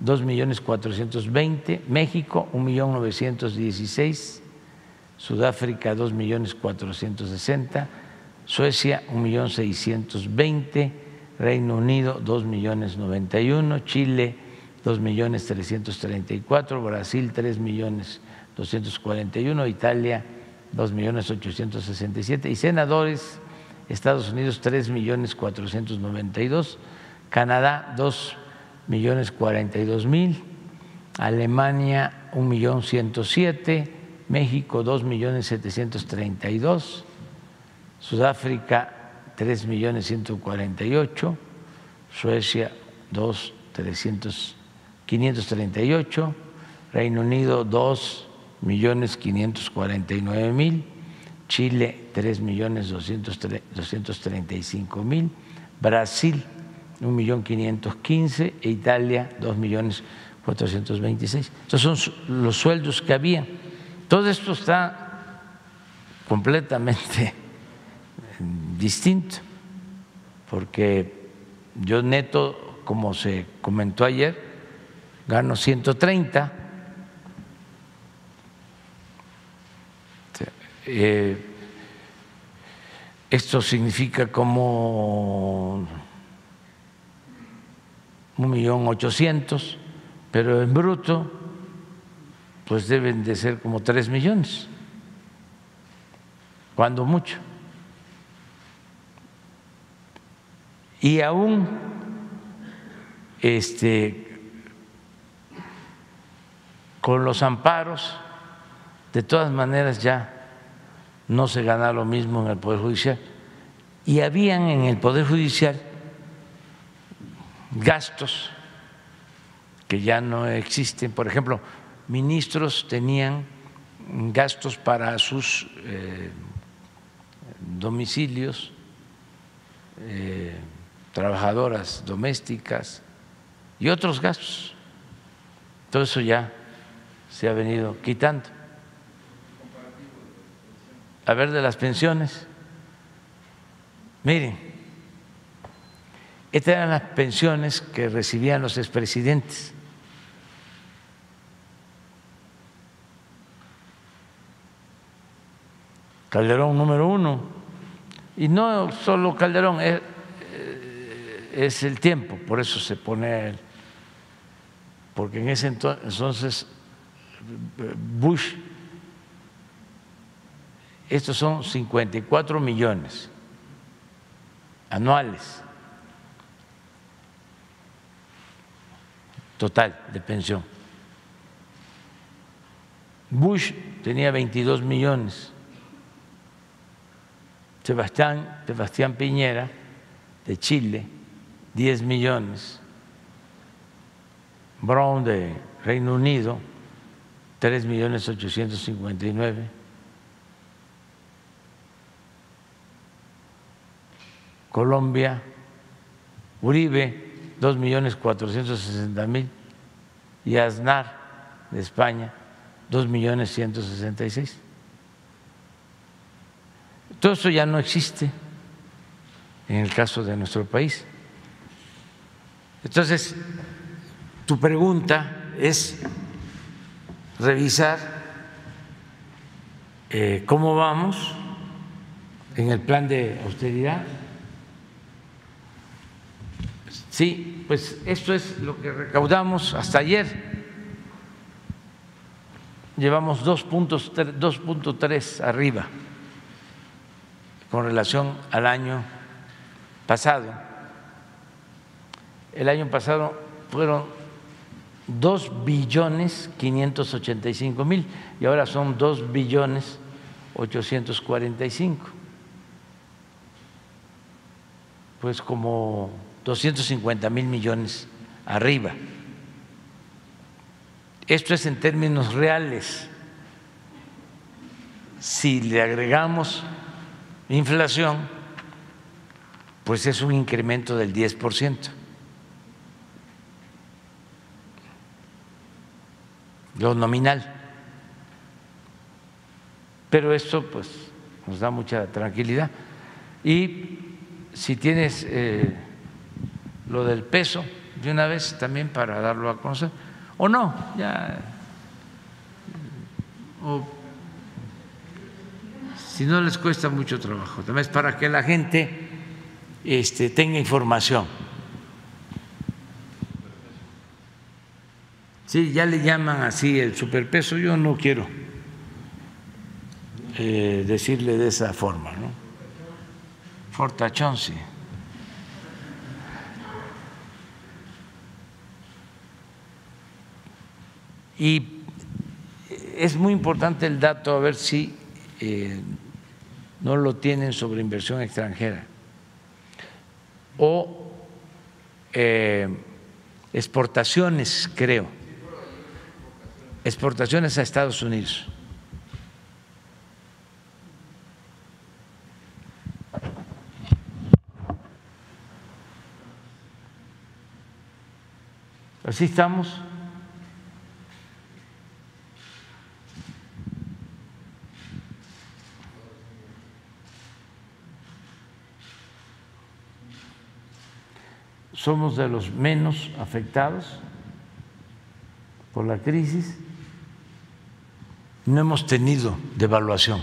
Speaker 1: dos millones cuatrocientos veinte, México un millón novecientos dieciséis, Sudáfrica dos millones cuatrocientos sesenta, Suecia un millón seiscientos veinte, Reino Unido dos millones noventa y uno, Chile dos millones trescientos treinta y cuatro, Brasil tres millones doscientos cuarenta y uno, Italia dos millones ochocientos sesenta y siete y senadores Estados Unidos tres millones cuatrocientos noventa y dos, Canadá dos millones cuarenta y dos mil, Alemania un millón ciento siete, México dos millones setecientos treinta y dos, Sudáfrica tres millones ciento cuarenta y ocho, Suecia 2, 300, 538, Reino Unido 2 millones 549 mil, Chile 3 millones 235 mil, Brasil 1 millón 515 e Italia 2 millones 426. Estos son los sueldos que había. Todo esto está completamente distinto, porque yo neto, como se comentó ayer, gano 130. Eh, esto significa como un millón ochocientos, pero en bruto pues deben de ser como tres millones, cuando mucho. Y aún este, con los amparos, de todas maneras ya no se gana lo mismo en el Poder Judicial. Y habían en el Poder Judicial gastos que ya no existen. Por ejemplo, ministros tenían gastos para sus eh, domicilios, eh, trabajadoras domésticas y otros gastos. Todo eso ya se ha venido quitando. A ver, de las pensiones. Miren, estas eran las pensiones que recibían los expresidentes. Calderón número uno. Y no solo Calderón, es, es el tiempo, por eso se pone, porque en ese entonces Bush, estos son 54 millones anuales total de pensión. Bush tenía 22 millones. Sebastián, Sebastián Piñera, de Chile, 10 millones. Brown de Reino Unido, 3 millones 859. Colombia, Uribe, 2 millones 460 mil. Y Aznar de España, 2 millones 166. Todo eso ya no existe en el caso de nuestro país. Entonces, tu pregunta es revisar eh, cómo vamos en el plan de austeridad. Sí, pues esto es lo que recaudamos hasta ayer. Llevamos 2.3 arriba con relación al año pasado. El año pasado fueron 2 billones 585 mil y ahora son 2 billones 845. Pues como 250 mil millones arriba. Esto es en términos reales. Si le agregamos inflación, pues es un incremento del 10%. Lo nominal. Pero esto pues nos da mucha tranquilidad. Y si tienes eh, lo del peso, de una vez también para darlo a conocer, o no, ya, o si no les cuesta mucho trabajo, también es para que la gente este, tenga información. Sí, ya le llaman así el superpeso, yo no quiero eh, decirle de esa forma, ¿no? Fortachón, sí. Y es muy importante el dato, a ver si eh, no lo tienen sobre inversión extranjera. O eh, exportaciones, creo. Exportaciones a Estados Unidos. Así estamos. Somos de los menos afectados por la crisis. No hemos tenido devaluación.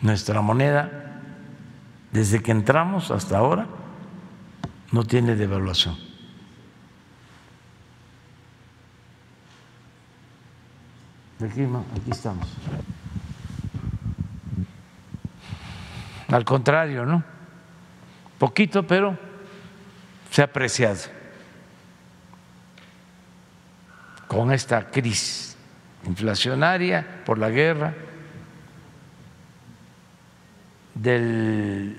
Speaker 1: Nuestra moneda, desde que entramos hasta ahora, no tiene devaluación. Aquí, aquí estamos. Al contrario, ¿no? Poquito, pero se ha apreciado con esta crisis inflacionaria por la guerra del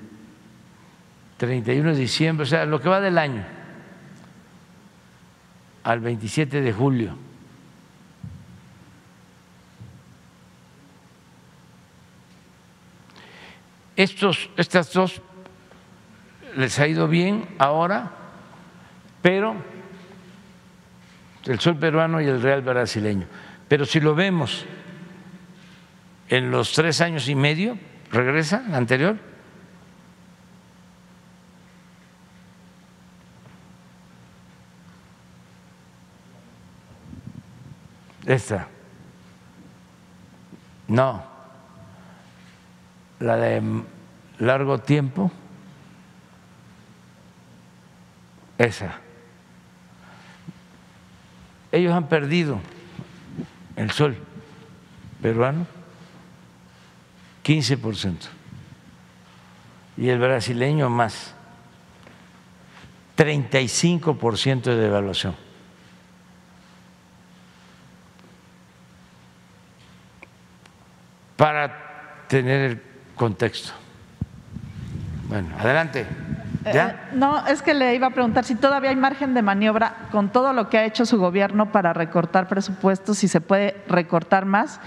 Speaker 1: 31 de diciembre, o sea, lo que va del año al 27 de julio. Estos, estas dos les ha ido bien ahora pero el sol peruano y el real brasileño. Pero si lo vemos en los tres años y medio, regresa anterior. Esta. No. La de largo tiempo. Esa ellos han perdido el sol peruano 15% y el brasileño más 35% de devaluación. Para tener el contexto. Bueno, adelante.
Speaker 3: Eh, no, es que le iba a preguntar si todavía hay margen de maniobra con todo lo que ha hecho su gobierno para recortar presupuestos, si se puede recortar más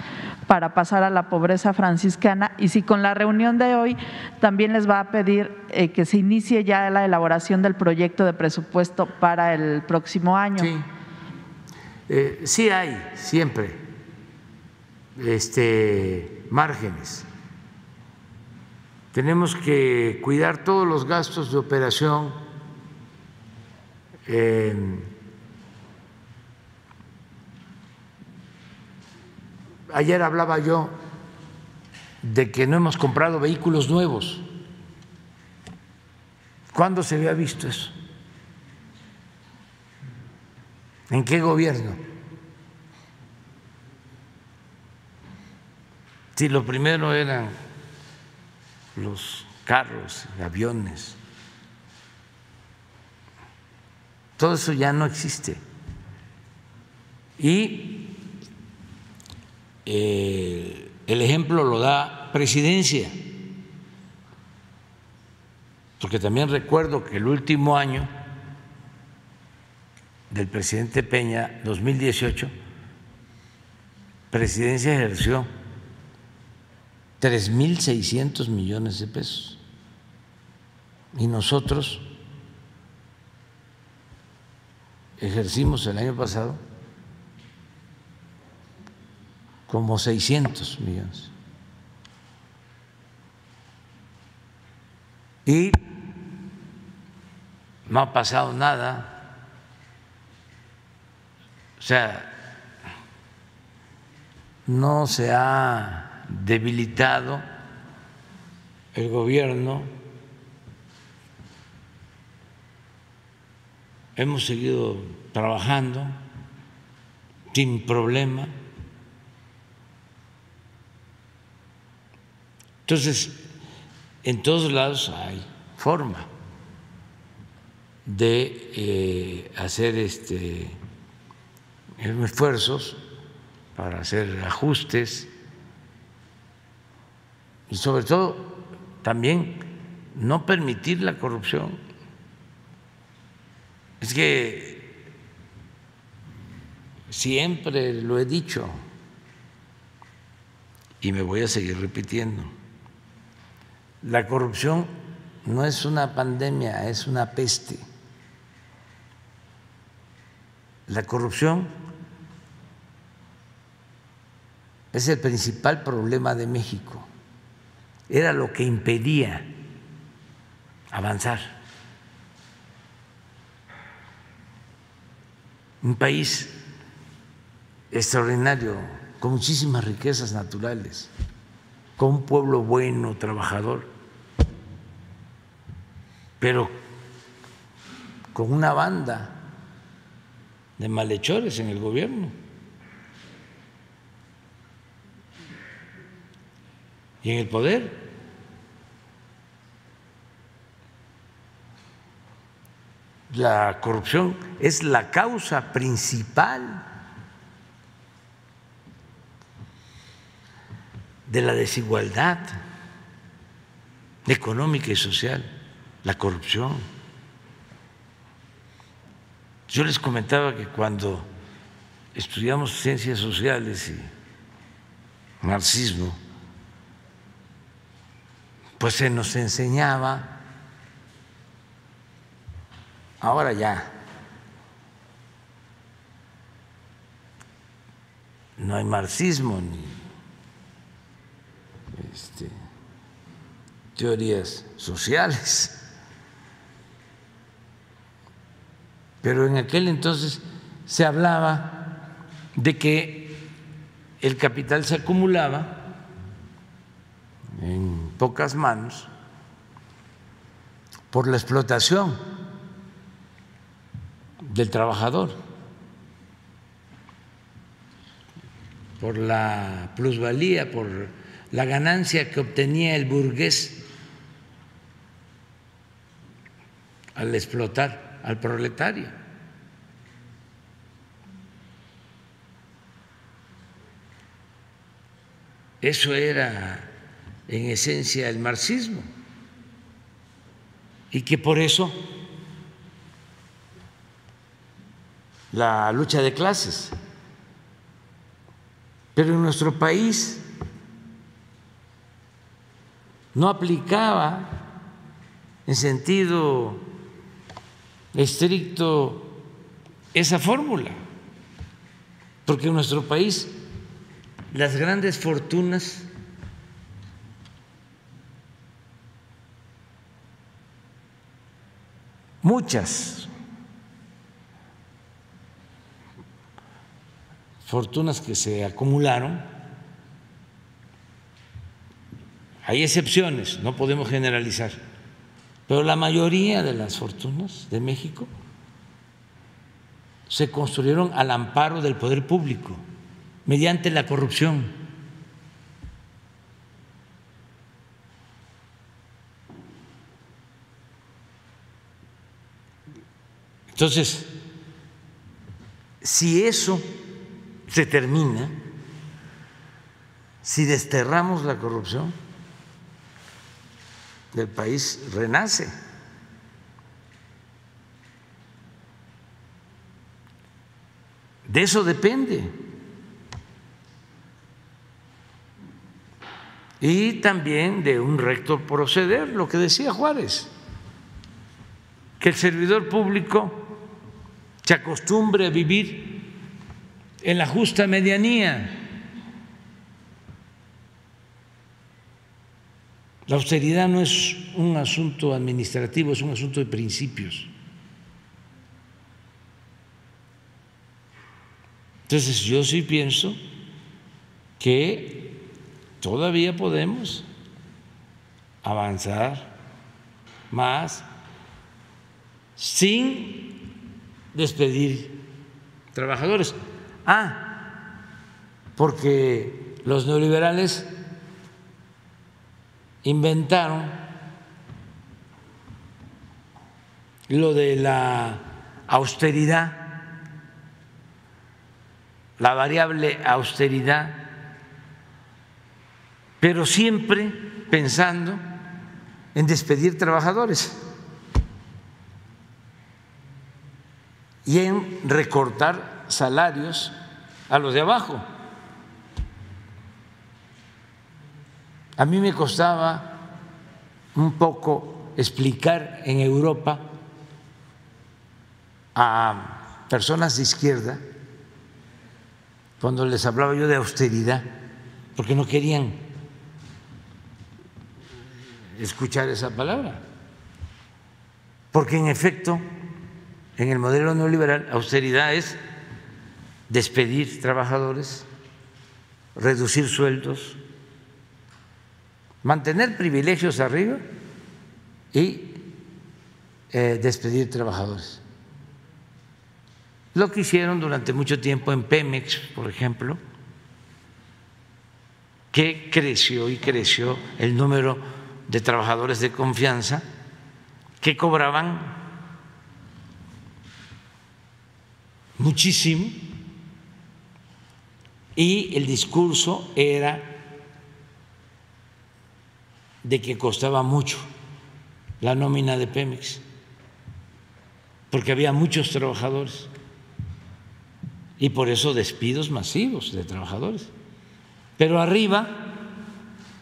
Speaker 3: para pasar a la pobreza franciscana. Y si con la reunión de hoy también les va a pedir eh, que se inicie ya la elaboración del proyecto de presupuesto para el próximo año.
Speaker 1: Sí, eh, sí hay siempre este, márgenes tenemos que cuidar todos los gastos de operación. ayer hablaba yo de que no hemos comprado vehículos nuevos. ¿Cuándo se había visto eso? ¿En qué gobierno? Si lo primero eran los carros, aviones. Todo eso ya no existe. Y eh, el ejemplo lo da presidencia, porque también recuerdo que el último año del presidente Peña, 2018, presidencia ejerció 3.600 millones de pesos. Y nosotros ejercimos el año pasado como 600 millones. Y no ha pasado nada. O sea, no se ha debilitado el gobierno, hemos seguido trabajando sin problema. Entonces, en todos lados hay forma de eh, hacer este, esfuerzos para hacer ajustes y sobre todo también no permitir la corrupción. Es que siempre lo he dicho y me voy a seguir repitiendo. La corrupción no es una pandemia, es una peste. La corrupción es el principal problema de México. Era lo que impedía avanzar. Un país extraordinario, con muchísimas riquezas naturales, con un pueblo bueno, trabajador, pero con una banda de malhechores en el gobierno. Y en el poder. La corrupción es la causa principal de la desigualdad económica y social, la corrupción. Yo les comentaba que cuando estudiamos ciencias sociales y marxismo, pues se nos enseñaba, ahora ya, no hay marxismo ni este, teorías sociales. Pero en aquel entonces se hablaba de que el capital se acumulaba en pocas manos por la explotación del trabajador, por la plusvalía, por la ganancia que obtenía el burgués al explotar al proletario. Eso era en esencia el marxismo y que por eso la lucha de clases. Pero en nuestro país no aplicaba en sentido estricto esa fórmula, porque en nuestro país las grandes fortunas muchas fortunas que se acumularon Hay excepciones, no podemos generalizar, pero la mayoría de las fortunas de México se construyeron al amparo del poder público, mediante la corrupción. Entonces, si eso se termina, si desterramos la corrupción, del país renace. De eso depende. Y también de un recto proceder, lo que decía Juárez, que el servidor público se acostumbre a vivir en la justa medianía La austeridad no es un asunto administrativo, es un asunto de principios. Entonces yo sí pienso que todavía podemos avanzar más sin despedir trabajadores. Ah, porque los neoliberales inventaron lo de la austeridad, la variable austeridad, pero siempre pensando en despedir trabajadores y en recortar salarios a los de abajo. A mí me costaba un poco explicar en Europa a personas de izquierda cuando les hablaba yo de austeridad, porque no querían escuchar esa palabra. Porque en efecto, en el modelo neoliberal, austeridad es despedir trabajadores, reducir sueldos, mantener privilegios arriba y eh, despedir trabajadores. Lo que hicieron durante mucho tiempo en Pemex, por ejemplo, que creció y creció el número de trabajadores de confianza que cobraban muchísimo y el discurso era de que costaba mucho la nómina de Pemex, porque había muchos trabajadores y por eso despidos masivos de trabajadores. Pero arriba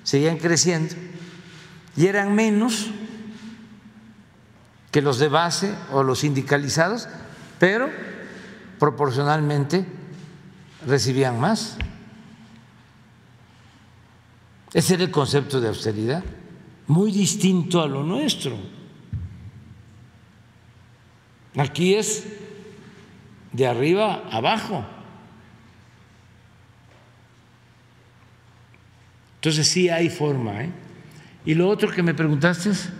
Speaker 1: seguían creciendo y eran menos que los de base o los sindicalizados, pero proporcionalmente recibían más. Ese era el concepto de austeridad, muy distinto a lo nuestro. Aquí es de arriba abajo. Entonces sí hay forma. ¿eh? Y lo otro que me preguntaste es...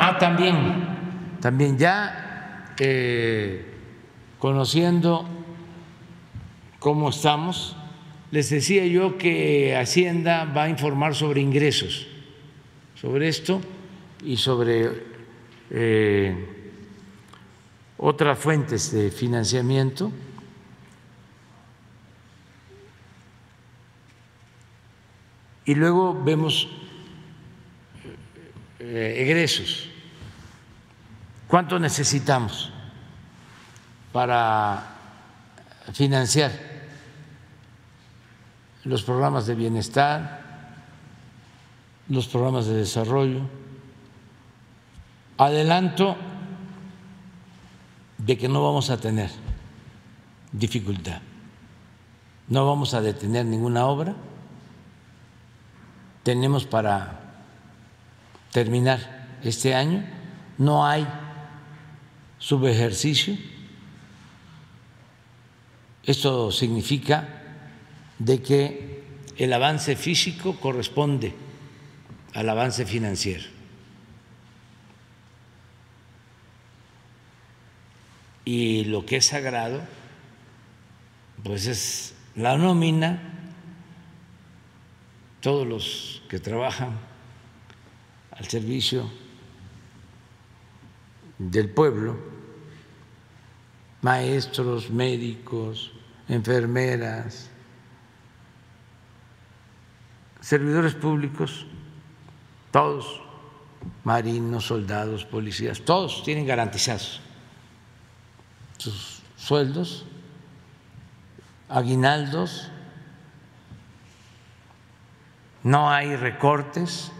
Speaker 1: Ah, también, también ya eh, conociendo cómo estamos, les decía yo que Hacienda va a informar sobre ingresos, sobre esto y sobre eh, otras fuentes de financiamiento. Y luego vemos eh, egresos. ¿Cuánto necesitamos para financiar los programas de bienestar, los programas de desarrollo? Adelanto de que no vamos a tener dificultad, no vamos a detener ninguna obra, tenemos para terminar este año, no hay subejercicio, esto significa de que el avance físico corresponde al avance financiero. y lo que es sagrado, pues es la nómina, todos los que trabajan al servicio del pueblo, maestros, médicos, enfermeras, servidores públicos, todos, marinos, soldados, policías, todos tienen garantizados sus sueldos, aguinaldos, no hay recortes.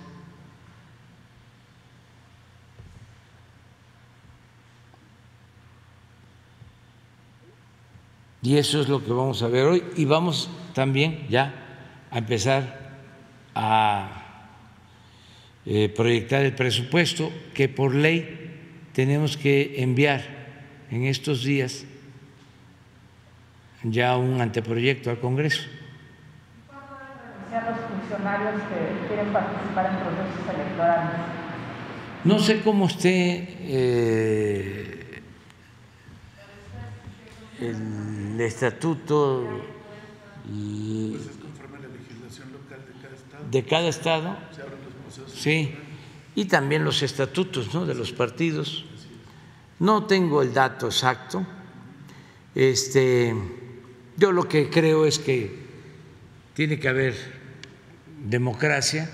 Speaker 1: Y eso es lo que vamos a ver hoy. Y vamos también ya a empezar a eh, proyectar el presupuesto que por ley tenemos que enviar en estos días ya un anteproyecto al Congreso.
Speaker 3: ¿Cuándo los funcionarios que quieren participar en procesos electorales?
Speaker 1: No sé cómo esté eh, el estatuto y de cada estado, sí, y también los estatutos ¿no? de los partidos. No tengo el dato exacto. Este, yo lo que creo es que tiene que haber democracia.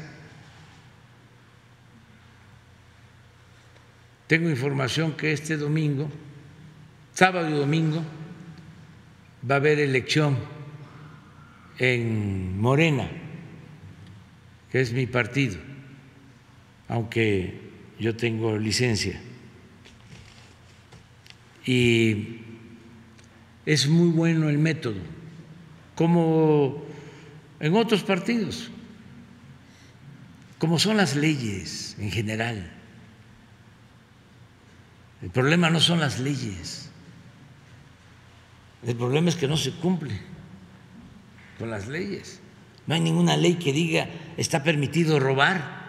Speaker 1: Tengo información que este domingo, sábado y domingo, va a haber elección en Morena, que es mi partido, aunque yo tengo licencia. Y es muy bueno el método, como en otros partidos, como son las leyes en general. El problema no son las leyes, el problema es que no se cumple con las leyes. No hay ninguna ley que diga está permitido robar.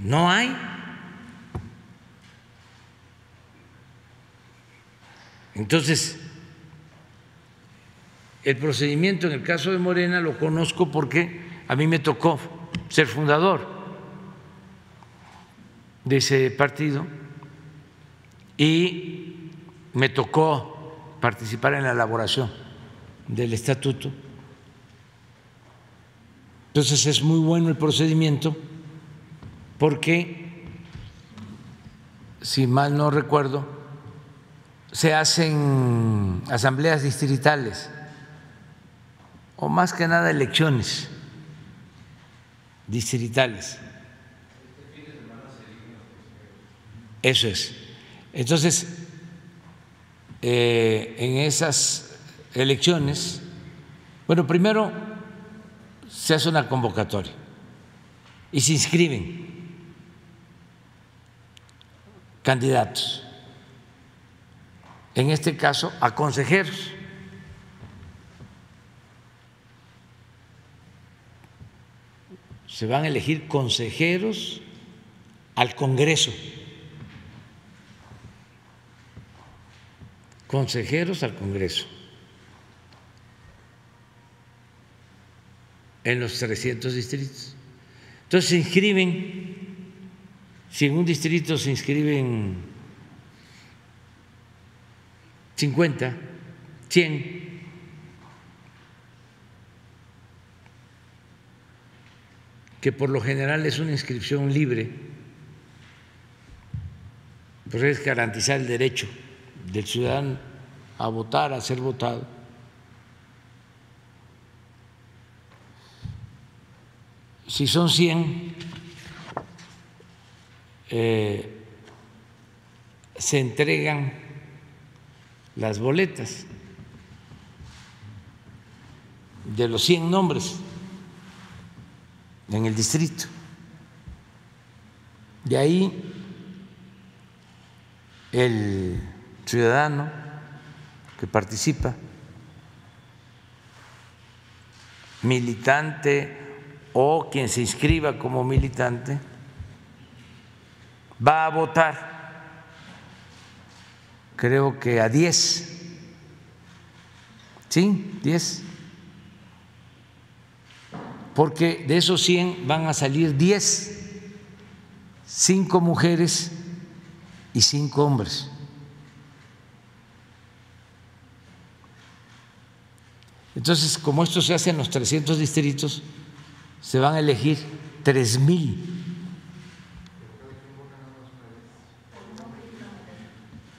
Speaker 1: No hay. Entonces, el procedimiento en el caso de Morena lo conozco porque a mí me tocó ser fundador de ese partido y me tocó participar en la elaboración del estatuto. Entonces es muy bueno el procedimiento porque, si mal no recuerdo, se hacen asambleas distritales o más que nada elecciones distritales. Eso es. Entonces, eh, en esas elecciones, bueno, primero se hace una convocatoria y se inscriben candidatos en este caso a consejeros. Se van a elegir consejeros al Congreso. Consejeros al Congreso. En los 300 distritos. Entonces se inscriben, si en un distrito se inscriben 50, 100. que por lo general es una inscripción libre, pues es garantizar el derecho del ciudadano a votar, a ser votado. Si son 100, eh, se entregan las boletas de los 100 nombres en el distrito. De ahí el ciudadano que participa, militante o quien se inscriba como militante, va a votar creo que a 10. ¿Sí? 10. Porque de esos 100 van a salir 10, 5 mujeres y 5 hombres. Entonces, como esto se hace en los 300 distritos, se van a elegir 3 mil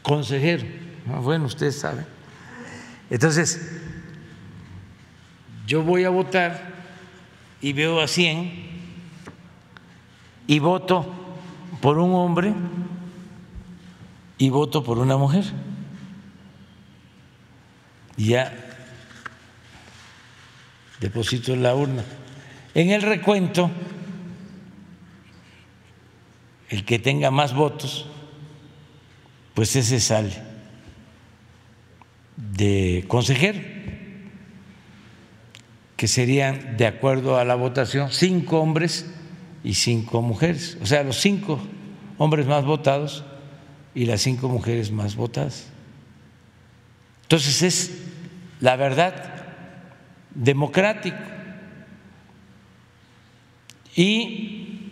Speaker 1: consejero. Ah, bueno, ustedes saben. Entonces, yo voy a votar y veo a 100 y voto por un hombre y voto por una mujer. Y ya deposito en la urna. En el recuento, el que tenga más votos pues ese sale de consejero, que serían, de acuerdo a la votación, cinco hombres y cinco mujeres, o sea, los cinco hombres más votados y las cinco mujeres más votadas. Entonces es la verdad democrático. Y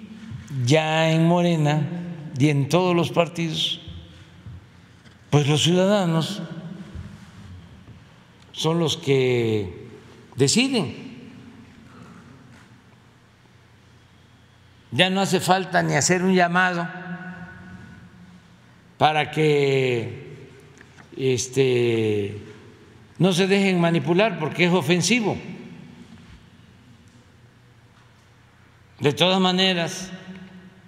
Speaker 1: ya en Morena y en todos los partidos pues los ciudadanos son los que deciden. Ya no hace falta ni hacer un llamado para que este, no se dejen manipular porque es ofensivo. De todas maneras,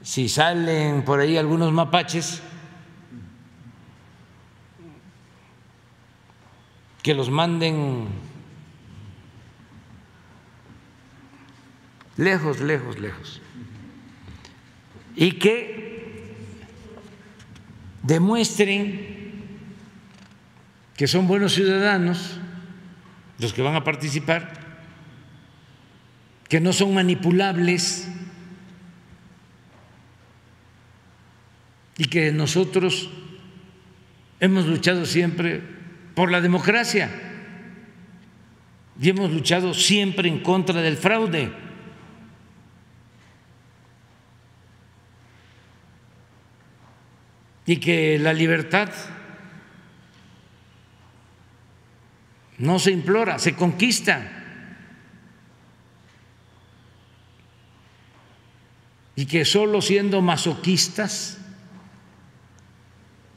Speaker 1: si salen por ahí algunos mapaches, que los manden lejos, lejos, lejos. Y que demuestren que son buenos ciudadanos los que van a participar, que no son manipulables y que nosotros hemos luchado siempre por la democracia y hemos luchado siempre en contra del fraude. Y que la libertad no se implora, se conquista. Y que solo siendo masoquistas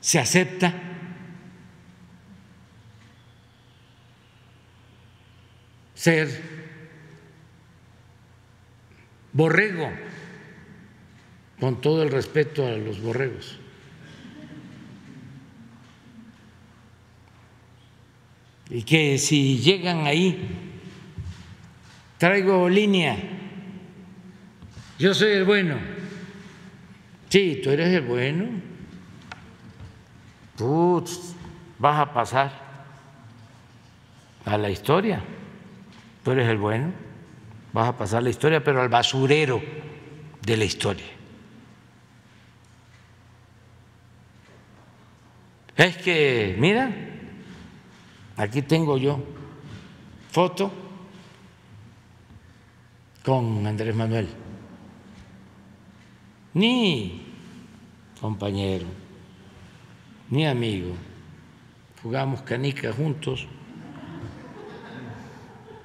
Speaker 1: se acepta ser borrego, con todo el respeto a los borregos. Y que si llegan ahí, traigo línea, yo soy el bueno. Sí, tú eres el bueno. Tú vas a pasar a la historia tú eres el bueno, vas a pasar la historia, pero al basurero de la historia. Es que, mira, aquí tengo yo foto con Andrés Manuel, ni compañero, ni amigo, jugamos canica juntos.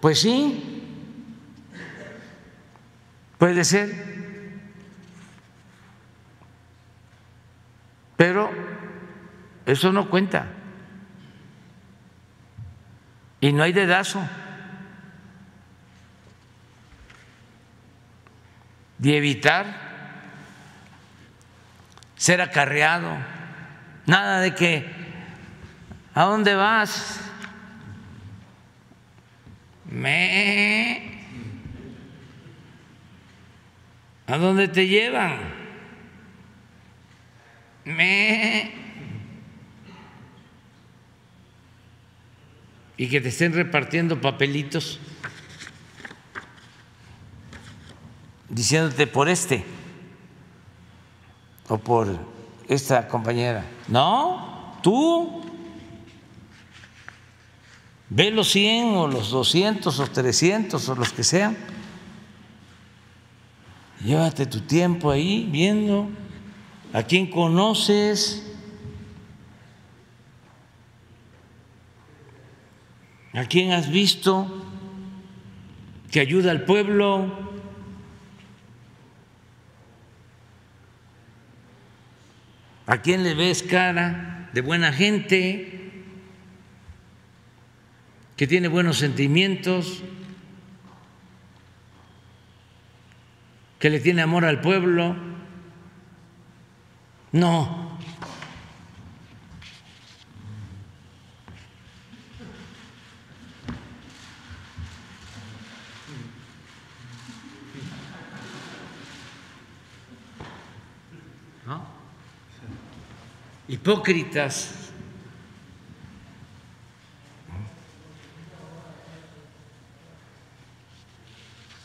Speaker 1: Pues sí, puede ser, pero eso no cuenta. Y no hay dedazo. De evitar ser acarreado. Nada de que, ¿a dónde vas? Me. ¿A dónde te llevan? Me. Y que te estén repartiendo papelitos diciéndote por este o por esta compañera. No, tú Ve los 100 o los 200 o 300 o los que sean. Llévate tu tiempo ahí viendo a quién conoces, a quién has visto que ayuda al pueblo. ¿A quién le ves cara de buena gente? que tiene buenos sentimientos, que le tiene amor al pueblo. No. Hipócritas.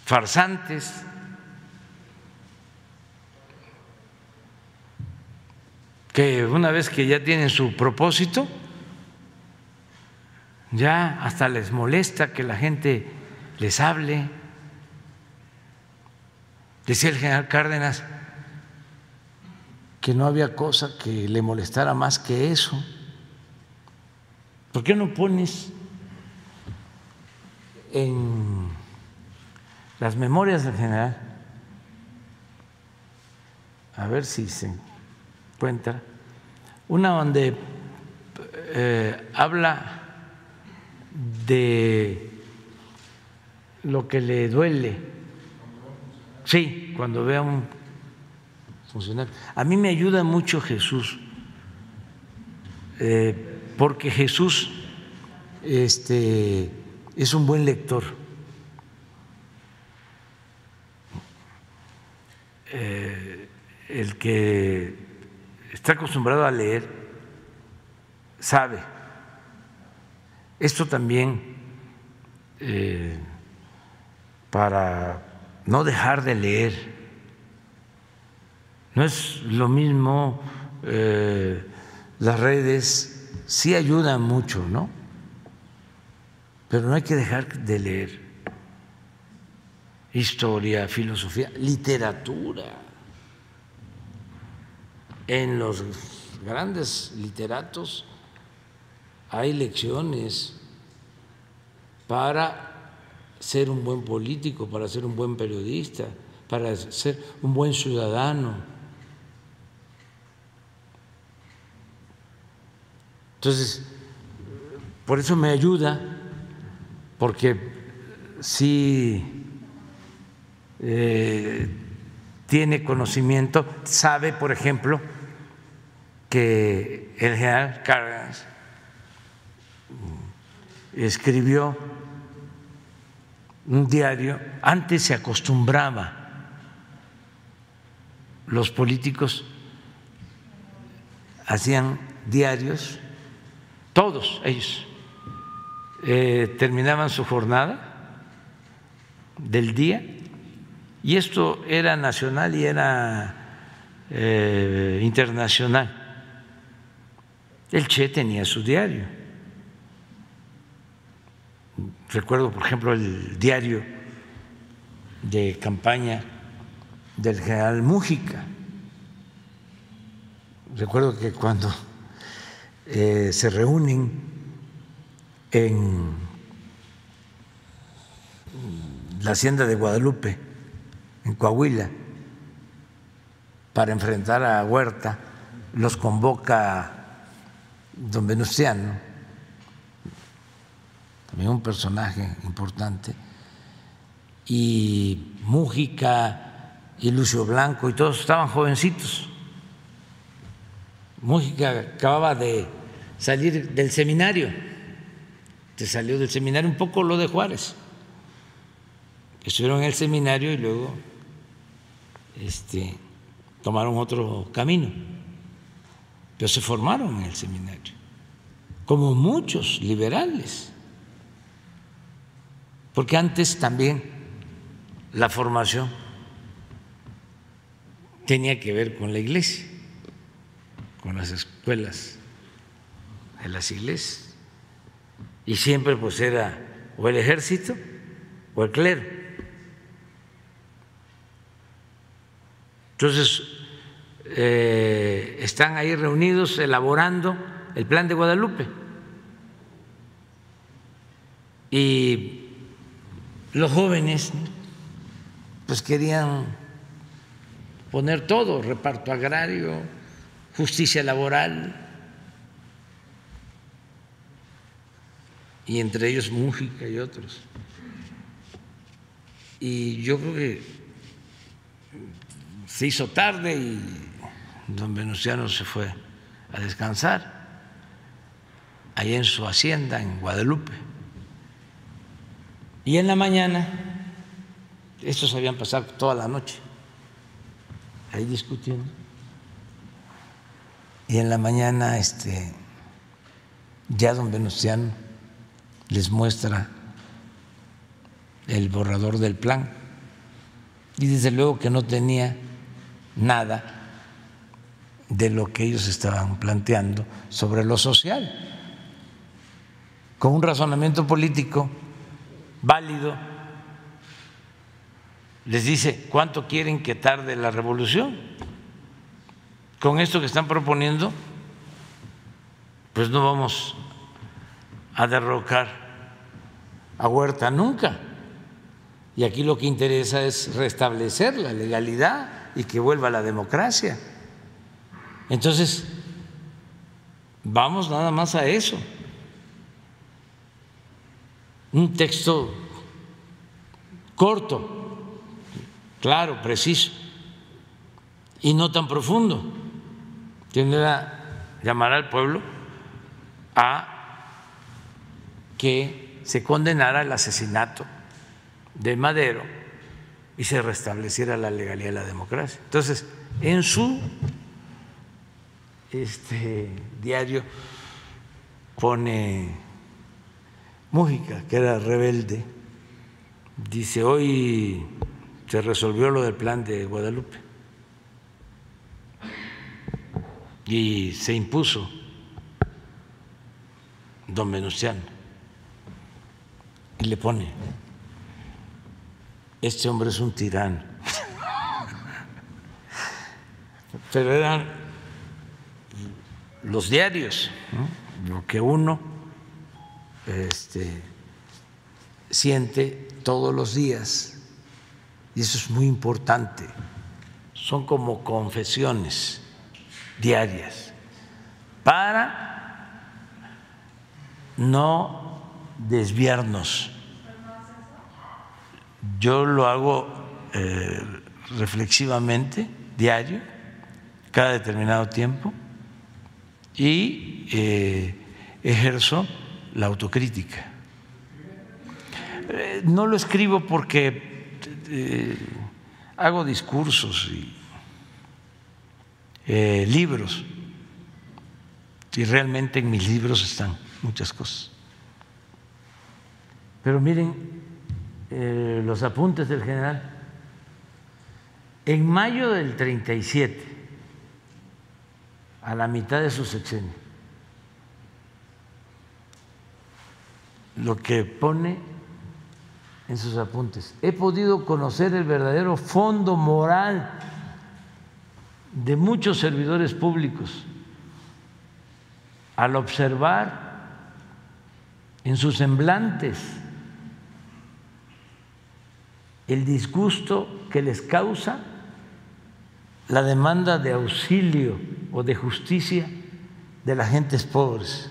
Speaker 1: farsantes, que una vez que ya tienen su propósito, ya hasta les molesta que la gente les hable. Decía el general Cárdenas que no había cosa que le molestara más que eso. ¿Por qué no pones en las memorias del general, a ver si se encuentra, una donde eh, habla de lo que le duele. Sí, cuando vea un A mí me ayuda mucho Jesús, eh, porque Jesús este, es un buen lector. Eh, el que está acostumbrado a leer sabe. Esto también eh, para no dejar de leer. No es lo mismo, eh, las redes sí ayudan mucho, ¿no? Pero no hay que dejar de leer historia, filosofía, literatura. En los grandes literatos hay lecciones para ser un buen político, para ser un buen periodista, para ser un buen ciudadano. Entonces, por eso me ayuda, porque si eh, tiene conocimiento, sabe, por ejemplo, que el general Cargas escribió un diario, antes se acostumbraba los políticos hacían diarios, todos ellos eh, terminaban su jornada del día y esto era nacional y era eh, internacional. El Che tenía su diario Recuerdo, por ejemplo, el diario de campaña del general Mújica. Recuerdo que cuando eh, se reúnen en la hacienda de Guadalupe, en Coahuila, para enfrentar a Huerta, los convoca don Venustiano un personaje importante, y Mújica y Lucio Blanco y todos estaban jovencitos. Mújica acababa de salir del seminario, se salió del seminario un poco lo de Juárez. Estuvieron en el seminario y luego este, tomaron otro camino, pero se formaron en el seminario, como muchos liberales. Porque antes también la formación tenía que ver con la iglesia, con las escuelas de las iglesias, y siempre pues era o el ejército o el clero. Entonces, eh, están ahí reunidos elaborando el plan de Guadalupe. Y los jóvenes pues querían poner todo, reparto agrario, justicia laboral, y entre ellos Mújica y otros. Y yo creo que se hizo tarde y don Venustiano se fue a descansar ahí en su hacienda en Guadalupe. Y en la mañana, estos habían pasado toda la noche ahí discutiendo. Y en la mañana, este, ya don Venustiano les muestra el borrador del plan. Y desde luego que no tenía nada de lo que ellos estaban planteando sobre lo social. Con un razonamiento político válido, les dice cuánto quieren que tarde la revolución. Con esto que están proponiendo, pues no vamos a derrocar a Huerta nunca. Y aquí lo que interesa es restablecer la legalidad y que vuelva la democracia. Entonces, vamos nada más a eso. Un texto corto, claro, preciso y no tan profundo. Que llamar al pueblo a que se condenara el asesinato de Madero y se restableciera la legalidad y la democracia. Entonces, en su este diario pone Mújica, que era rebelde, dice, hoy se resolvió lo del plan de Guadalupe y se impuso don Venustiano. Y le pone, este hombre es un tirano. Pero eran los diarios, lo que uno este, siente todos los días, y eso es muy importante, son como confesiones diarias, para no desviarnos. Yo lo hago eh, reflexivamente, diario, cada determinado tiempo, y eh, ejerzo la autocrítica. Eh, no lo escribo porque hago discursos y libros, y realmente en mis libros están muchas cosas. Pero miren eh, los apuntes del general. En mayo del 37, a la mitad de su sexenio, lo que pone en sus apuntes, he podido conocer el verdadero fondo moral de muchos servidores públicos al observar en sus semblantes el disgusto que les causa la demanda de auxilio o de justicia de las gentes pobres.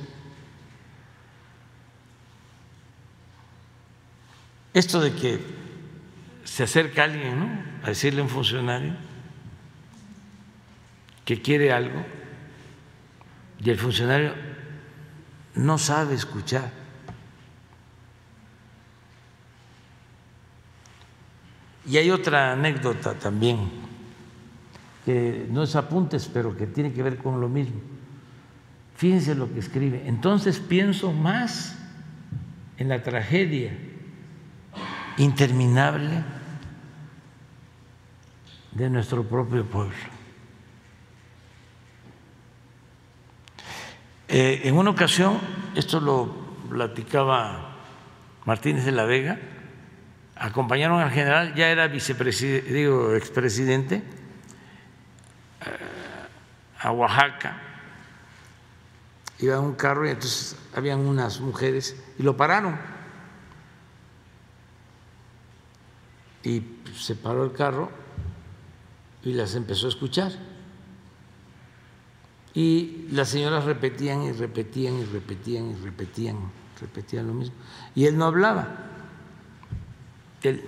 Speaker 1: Esto de que se acerca alguien a decirle a un funcionario que quiere algo y el funcionario no sabe escuchar Y hay otra anécdota también, que no es apuntes, pero que tiene que ver con lo mismo. Fíjense lo que escribe. Entonces pienso más en la tragedia interminable de nuestro propio pueblo. Eh, en una ocasión, esto lo platicaba Martínez de la Vega, acompañaron al general, ya era vicepresidente, digo, expresidente, eh, a Oaxaca. Iba un carro y entonces habían unas mujeres y lo pararon. Y se paró el carro y las empezó a escuchar. Y las señoras repetían y repetían y repetían y repetían, repetían lo mismo. Y él no hablaba él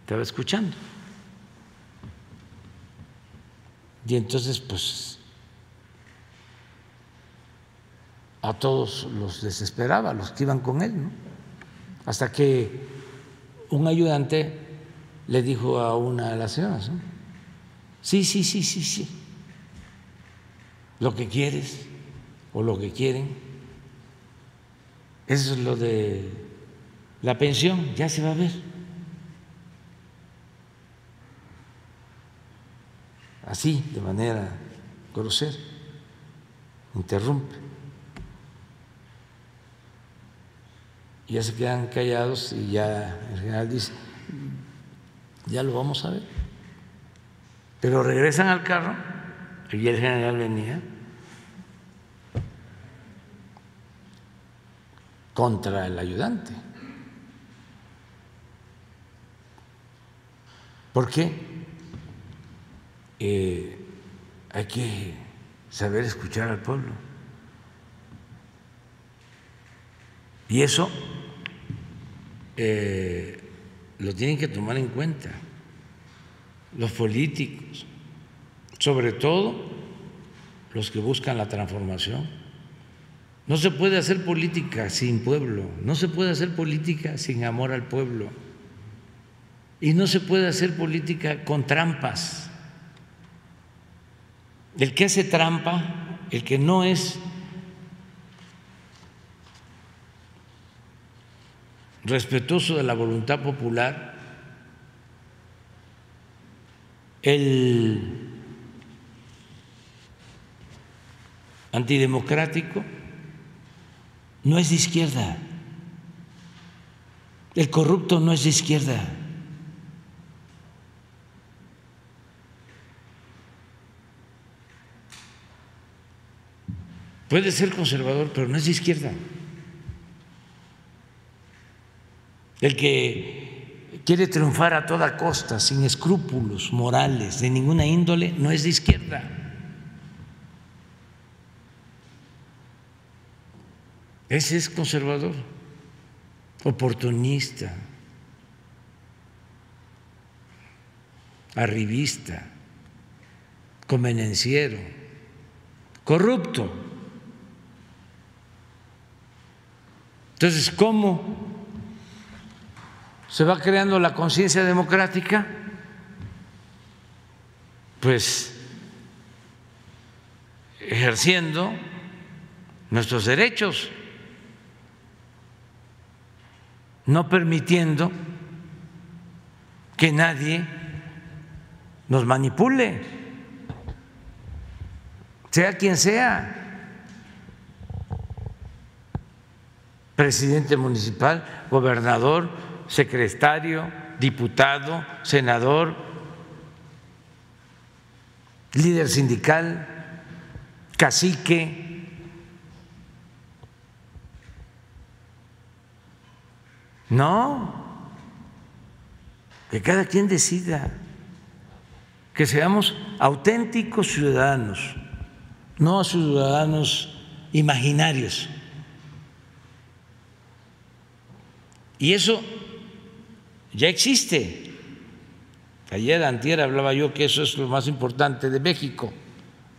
Speaker 1: estaba escuchando. Y entonces, pues, a todos los desesperaba, los que iban con él, ¿no? Hasta que un ayudante le dijo a una de las señoras, sí, sí, sí, sí, sí, lo que quieres o lo que quieren, eso es lo de la pensión ya se va a ver. Así, de manera grosera, interrumpe. Ya se quedan callados y ya el general dice, ya lo vamos a ver. Pero regresan al carro y el general venía contra el ayudante. ¿Por qué? Eh, hay que saber escuchar al pueblo. Y eso eh, lo tienen que tomar en cuenta los políticos, sobre todo los que buscan la transformación. No se puede hacer política sin pueblo, no se puede hacer política sin amor al pueblo y no se puede hacer política con trampas. El que hace trampa, el que no es respetuoso de la voluntad popular, el antidemocrático no es de izquierda, el corrupto no es de izquierda. Puede ser conservador, pero no es de izquierda. El que quiere triunfar a toda costa, sin escrúpulos morales de ninguna índole, no es de izquierda. Ese es conservador, oportunista, arribista, convenenciero, corrupto. Entonces, ¿cómo se va creando la conciencia democrática, pues ejerciendo nuestros derechos, no permitiendo que nadie nos manipule, sea quien sea, presidente municipal, gobernador, secretario, diputado, senador, líder sindical, cacique. No, que cada quien decida, que seamos auténticos ciudadanos, no ciudadanos imaginarios. Y eso ya existe. Ayer, antier, hablaba yo que eso es lo más importante de México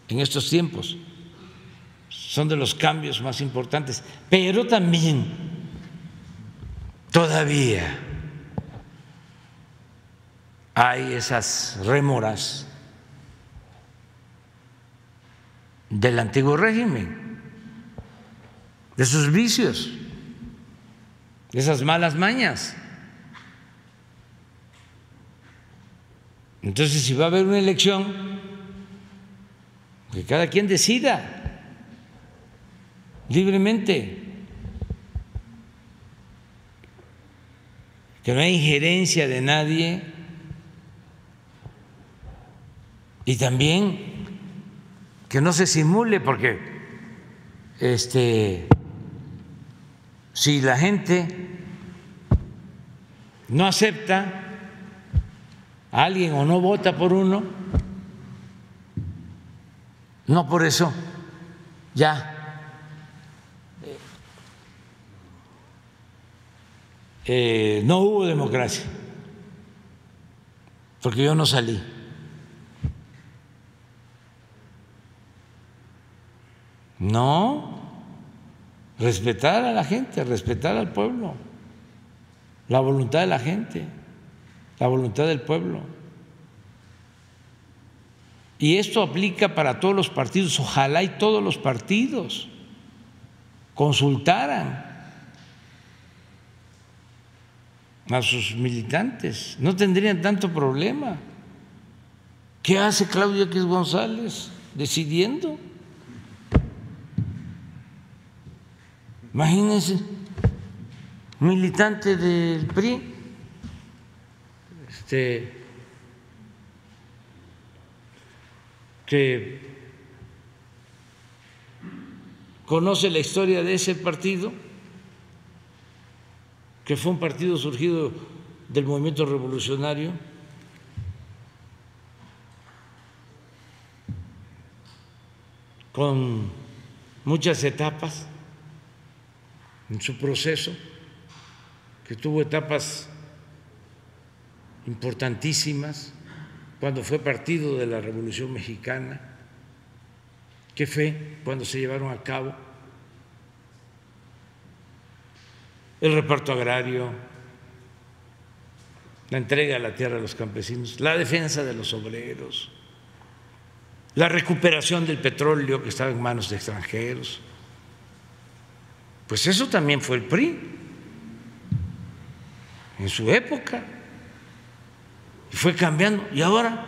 Speaker 1: en estos tiempos. Son de los cambios más importantes. Pero también, todavía, hay esas rémoras del antiguo régimen, de sus vicios, de esas malas mañas. Entonces, si va a haber una elección, que cada quien decida libremente, que no hay injerencia de nadie. Y también que no se simule, porque este, si la gente no acepta alguien o no vota por uno, no por eso ya eh, no hubo democracia, porque yo no salí. No, respetar a la gente, respetar al pueblo, la voluntad de la gente la voluntad del pueblo. Y esto aplica para todos los partidos. Ojalá y todos los partidos consultaran a sus militantes. No tendrían tanto problema. ¿Qué hace Claudio X González decidiendo? Imagínense, militante del PRI este, que conoce la historia de ese partido, que fue un partido surgido del movimiento revolucionario, con muchas etapas en su proceso, que tuvo etapas importantísimas cuando fue partido de la Revolución Mexicana, que fue cuando se llevaron a cabo el reparto agrario, la entrega de la tierra a los campesinos, la defensa de los obreros, la recuperación del petróleo que estaba en manos de extranjeros. Pues eso también fue el PRI en su época. Y fue cambiando. Y ahora,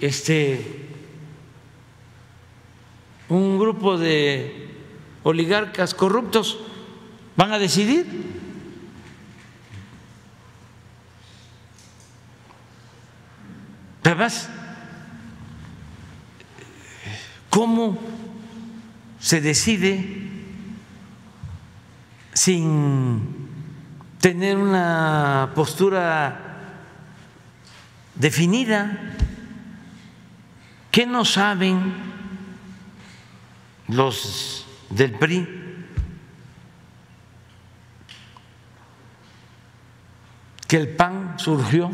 Speaker 1: este, un grupo de oligarcas corruptos van a decidir. Además, ¿cómo se decide sin tener una postura definida? ¿Qué no saben los del PRI? Que el PAN surgió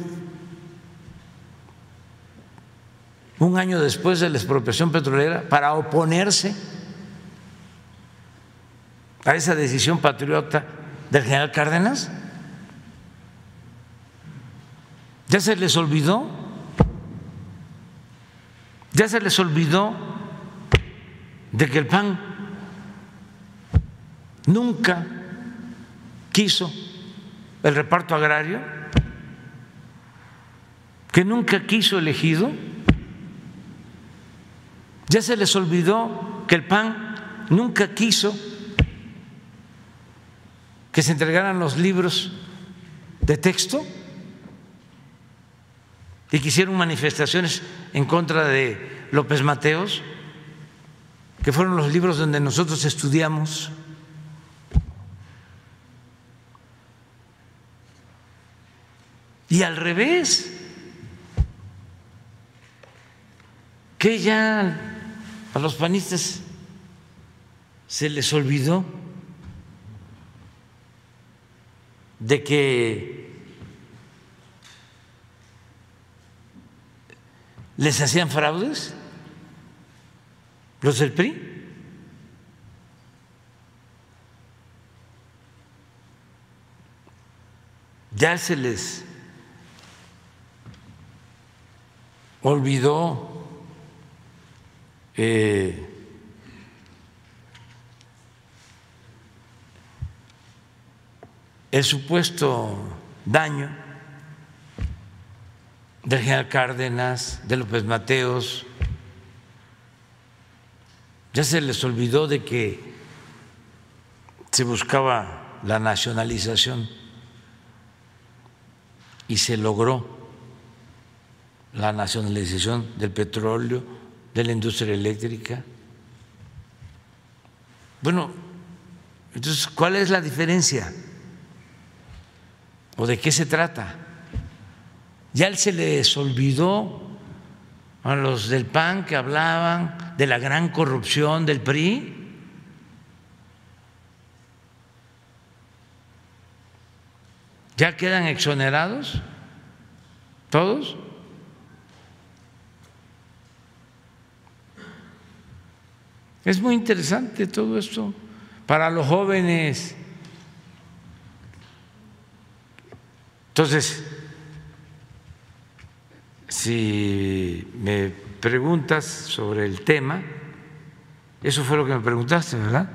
Speaker 1: un año después de la expropiación petrolera para oponerse a esa decisión patriota del general Cárdenas? ¿Ya se les olvidó? ¿Ya se les olvidó de que el PAN nunca quiso el reparto agrario? ¿Que nunca quiso elegido? ¿Ya se les olvidó que el PAN nunca quiso que se entregaran los libros de texto y que hicieron manifestaciones en contra de López Mateos, que fueron los libros donde nosotros estudiamos. Y al revés, que ya a los panistas se les olvidó de que les hacían fraudes los del PRI. Ya se les olvidó eh, el supuesto daño del general Cárdenas, de López Mateos. Ya se les olvidó de que se buscaba la nacionalización y se logró la nacionalización del petróleo, de la industria eléctrica. Bueno, entonces, ¿cuál es la diferencia? ¿O de qué se trata? Ya se les olvidó a los del PAN que hablaban de la gran corrupción del PRI. ¿Ya quedan exonerados? ¿Todos? Es muy interesante todo esto para los jóvenes. Entonces, si me preguntas sobre el tema, eso fue lo que me preguntaste, ¿verdad?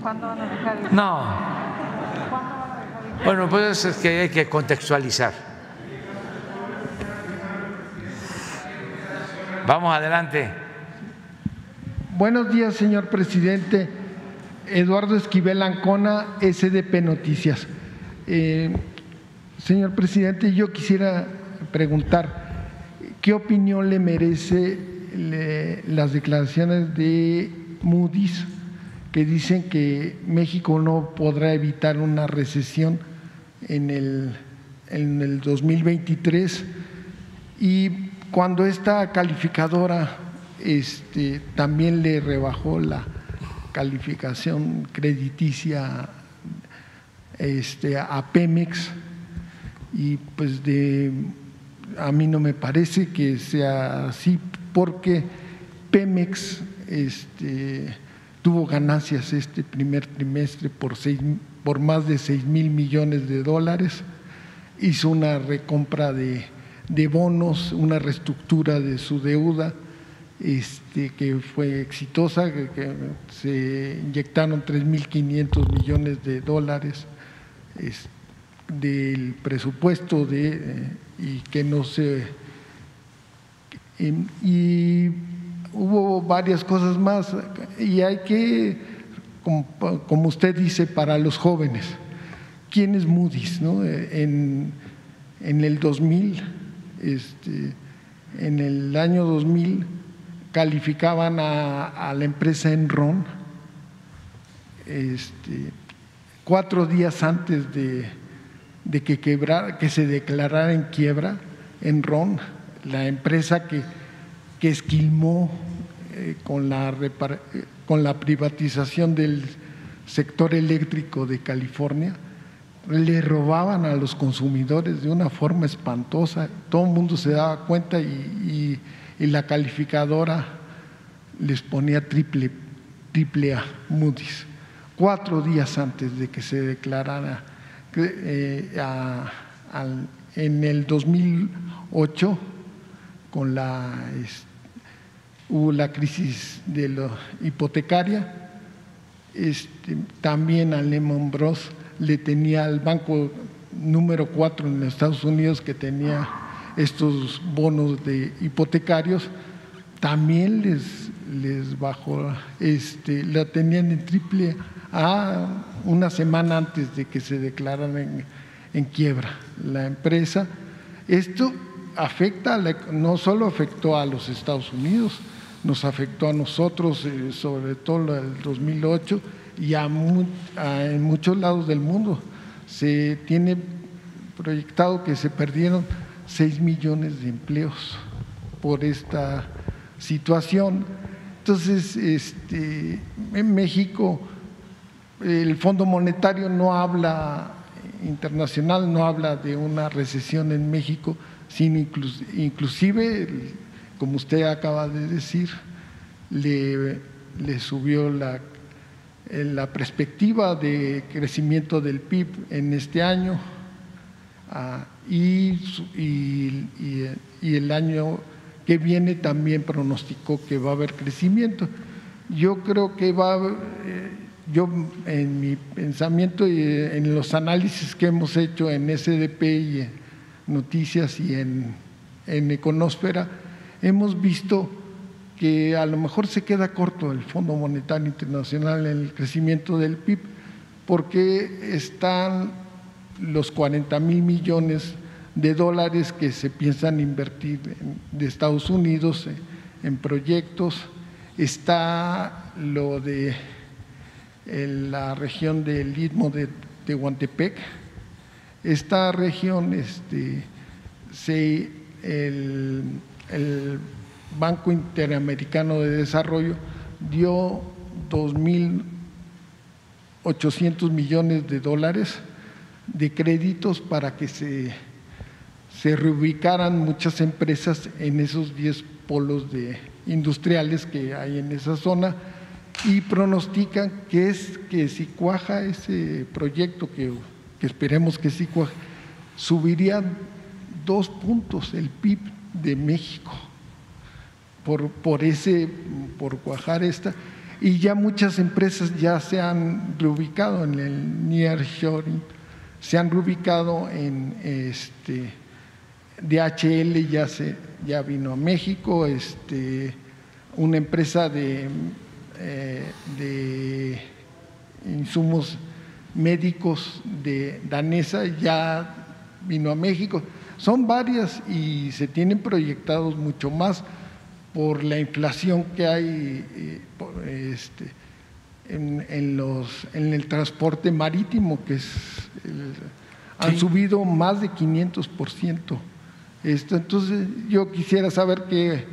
Speaker 3: ¿Cuándo van a dejar el...
Speaker 1: No. Bueno, pues es que hay que contextualizar. Vamos adelante.
Speaker 4: Buenos días, señor presidente. Eduardo Esquivel Ancona, SDP Noticias. Eh, Señor presidente, yo quisiera preguntar, ¿qué opinión le merece las declaraciones de Moody's que dicen que México no podrá evitar una recesión en en el 2023 y cuando esta calificadora este, también le rebajó la calificación crediticia este, a Pemex. Y pues de a mí no me parece que sea así porque Pemex este, tuvo ganancias este primer trimestre por, seis, por más de 6 mil millones de dólares, hizo una recompra de, de bonos, una reestructura de su deuda este, que fue exitosa, que, se inyectaron 3.500 millones de dólares del presupuesto de, eh, y que no se... Y, hubo varias cosas más y hay que, como, usted dice, para los jóvenes, ¿quién es Moody's? No? En, en el 2000, este, en el año 2000, calificaban a, la empresa Enron este, cuatro días antes de, que, que se declarara en quiebra Enron, la empresa que, que esquilmó eh, con, la, con la privatización del sector eléctrico de California, le robaban a los consumidores de una forma espantosa, todo el mundo se daba cuenta y la calificadora les ponía triple, triple A, Moody's, cuatro días antes de que se declarara eh, en el 2008 con la hubo la crisis de la hipotecaria este, también a Lehman Bros le tenía al banco número cuatro en Estados Unidos que tenía estos bonos de hipotecarios, también les, les bajó, este, la tenían en triple A una semana antes de que se declararan en, quiebra la empresa. Esto afecta, no solo afectó a los Estados Unidos, nos afectó a nosotros, eh, sobre todo el 2008, y a, en muchos lados del mundo. Se tiene proyectado que se perdieron 6 millones de empleos por esta situación. Entonces, este, en México, el Fondo Monetario no habla internacional, no habla de una recesión en México, sino inclusive, como usted acaba de decir, le, subió la, la perspectiva de crecimiento del PIB en este año y, y, el año que viene también pronosticó que va a haber crecimiento. Yo creo que va, eh, yo en mi pensamiento y en los análisis que hemos hecho en SDP y en Noticias y en, en Econósfera, hemos visto que a lo mejor se queda corto el Fondo Monetario Internacional en el crecimiento del PIB, porque están los 40 mil millones de dólares que se piensan invertir de Estados Unidos en proyectos. Está lo de la región del Istmo de Tehuantepec. Esta región, este, el, el Banco Interamericano de Desarrollo dio 2.800 millones de dólares de créditos para que se, se reubicaran muchas empresas en esos 10 polos de industriales que hay en esa zona y pronostican que es que si cuaja ese proyecto que, esperemos que sí cuaje, subirían dos puntos el PIB de México por, por ese, por cuajar esta. Y ya muchas empresas ya se han reubicado en el nearshoring se han reubicado en este DHL ya se ya vino a México, este una empresa de, eh, de insumos médicos de danesa ya vino a México. Son varias y se tienen proyectados mucho más por la inflación que hay eh, este, en, los, en el transporte marítimo, que es han subido más de 500%. Esto, entonces yo quisiera saber qué,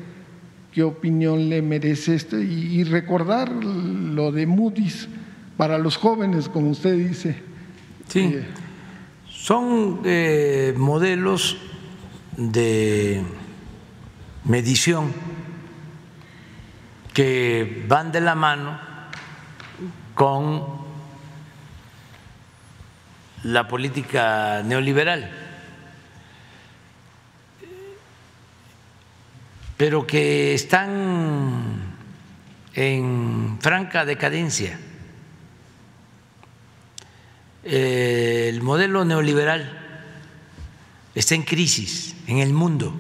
Speaker 4: qué opinión le merece esto y, recordar lo de Moody's para los jóvenes, como usted dice.
Speaker 1: Sí, eh, son eh, modelos de medición que van de la mano con la política neoliberal, pero que están en franca decadencia. El modelo neoliberal está en crisis en el mundo.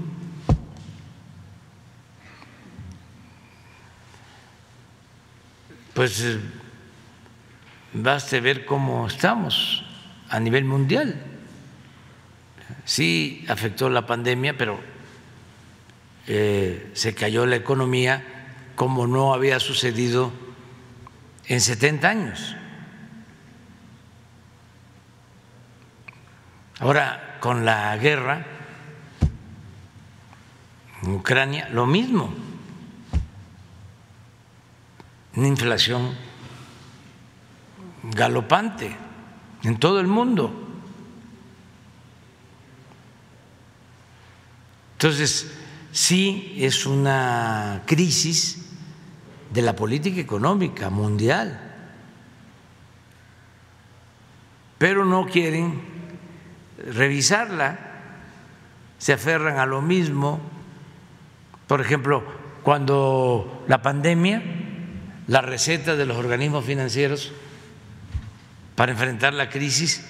Speaker 1: pues eh, baste ver cómo estamos a nivel mundial. Sí afectó la pandemia, pero eh, se cayó la economía como no había sucedido en 70 años. Ahora, con la guerra en Ucrania, lo mismo una inflación galopante en todo el mundo. Entonces, sí es una crisis de la política económica mundial, pero no quieren revisarla, se aferran a lo mismo. Por ejemplo, cuando la pandemia la receta de los organismos financieros para enfrentar la crisis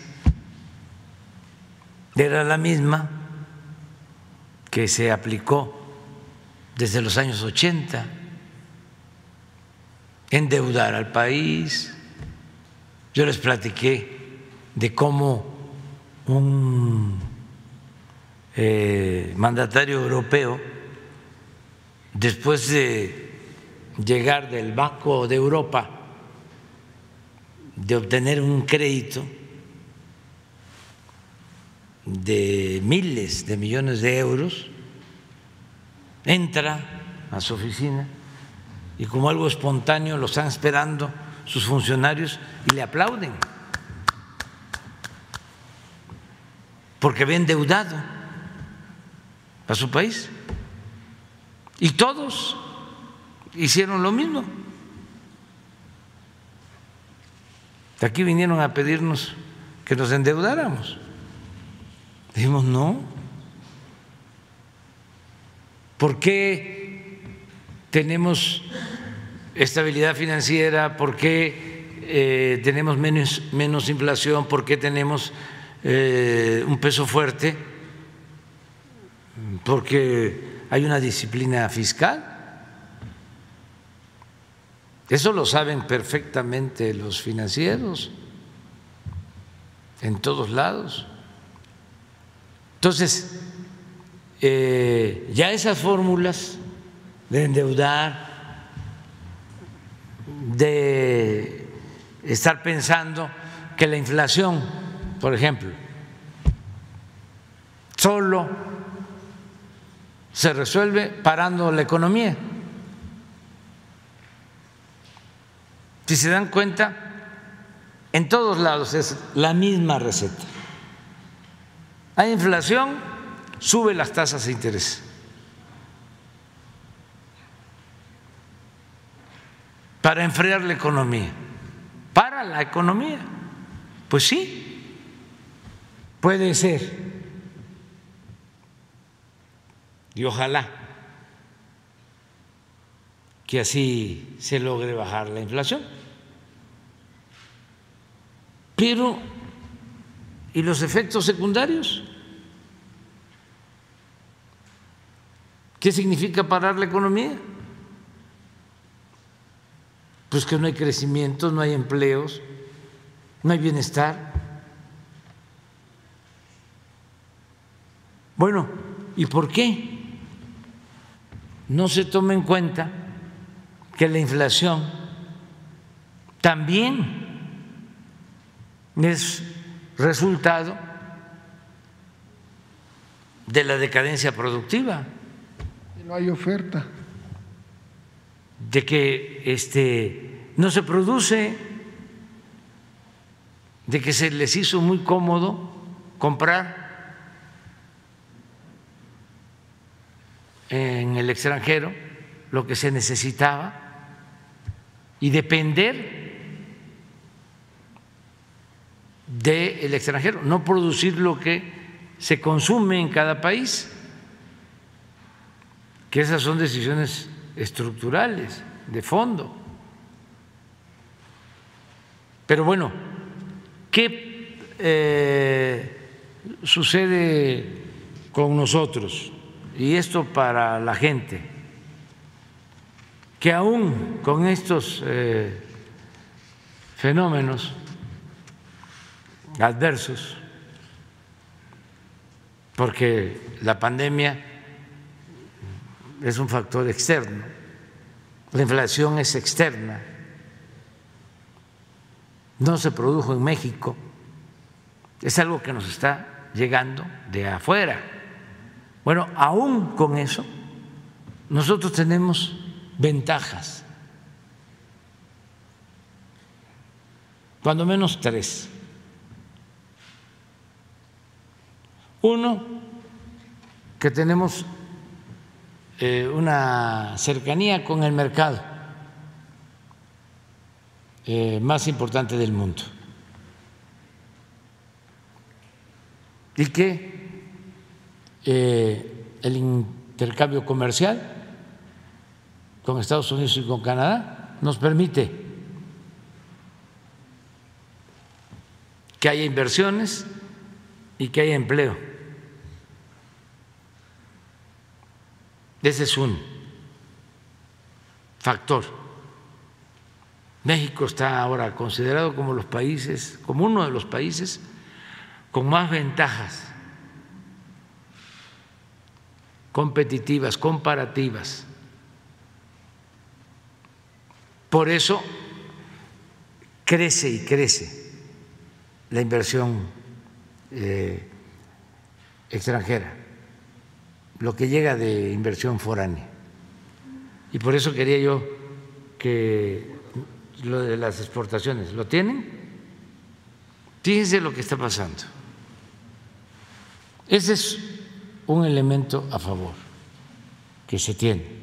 Speaker 1: era la misma que se aplicó desde los años 80, endeudar al país. Yo les platiqué de cómo un eh, mandatario europeo, después de llegar del Banco de Europa de obtener un crédito de miles de millones de euros, entra a su oficina y como algo espontáneo lo están esperando sus funcionarios y le aplauden, porque ve endeudado a su país. Y todos hicieron lo mismo. Aquí vinieron a pedirnos que nos endeudáramos. Dijimos, no. ¿Por qué tenemos estabilidad financiera? ¿Por qué eh, tenemos menos, menos, inflación? ¿Por qué tenemos eh, un peso fuerte? Porque hay una disciplina fiscal. Eso lo saben perfectamente los financieros en todos lados. Entonces, eh, ya esas fórmulas de endeudar, de estar pensando que la inflación, por ejemplo, solo se resuelve parando la economía. Si se dan cuenta, en todos lados es la misma receta. Hay inflación, sube las tasas de interés. Para enfriar la economía. Para la economía. Pues sí, puede ser. Y ojalá que así se logre bajar la inflación. Pero, ¿y los efectos secundarios? ¿Qué significa parar la economía? Pues que no hay crecimiento, no hay empleos, no hay bienestar. Bueno, ¿y por qué no se toma en cuenta que la inflación también es resultado de la decadencia productiva.
Speaker 4: No hay oferta.
Speaker 1: de que este, no se produce, de que se les hizo muy cómodo comprar en el extranjero lo que se necesitaba y depender del extranjero, no producir lo que se consume en cada país, que esas son decisiones estructurales, de fondo. Pero bueno, ¿qué eh, sucede con nosotros? Y esto para la gente, que aún con estos eh, fenómenos adversos, porque la pandemia es un factor externo, la inflación es externa, no se produjo en México, es algo que nos está llegando de afuera. Bueno, aún con eso, nosotros tenemos ventajas, cuando menos tres. Uno, que tenemos eh, una cercanía con el mercado eh, más importante del mundo. Y que eh, el intercambio comercial con Estados Unidos y con Canadá nos permite que haya inversiones y que haya empleo. Ese es un factor. México está ahora considerado como los países, como uno de los países con más ventajas competitivas, comparativas. Por eso crece y crece la inversión eh, extranjera lo que llega de inversión foránea. Y por eso quería yo que lo de las exportaciones, ¿lo tienen? Fíjense lo que está pasando. Ese es un elemento a favor que se tiene.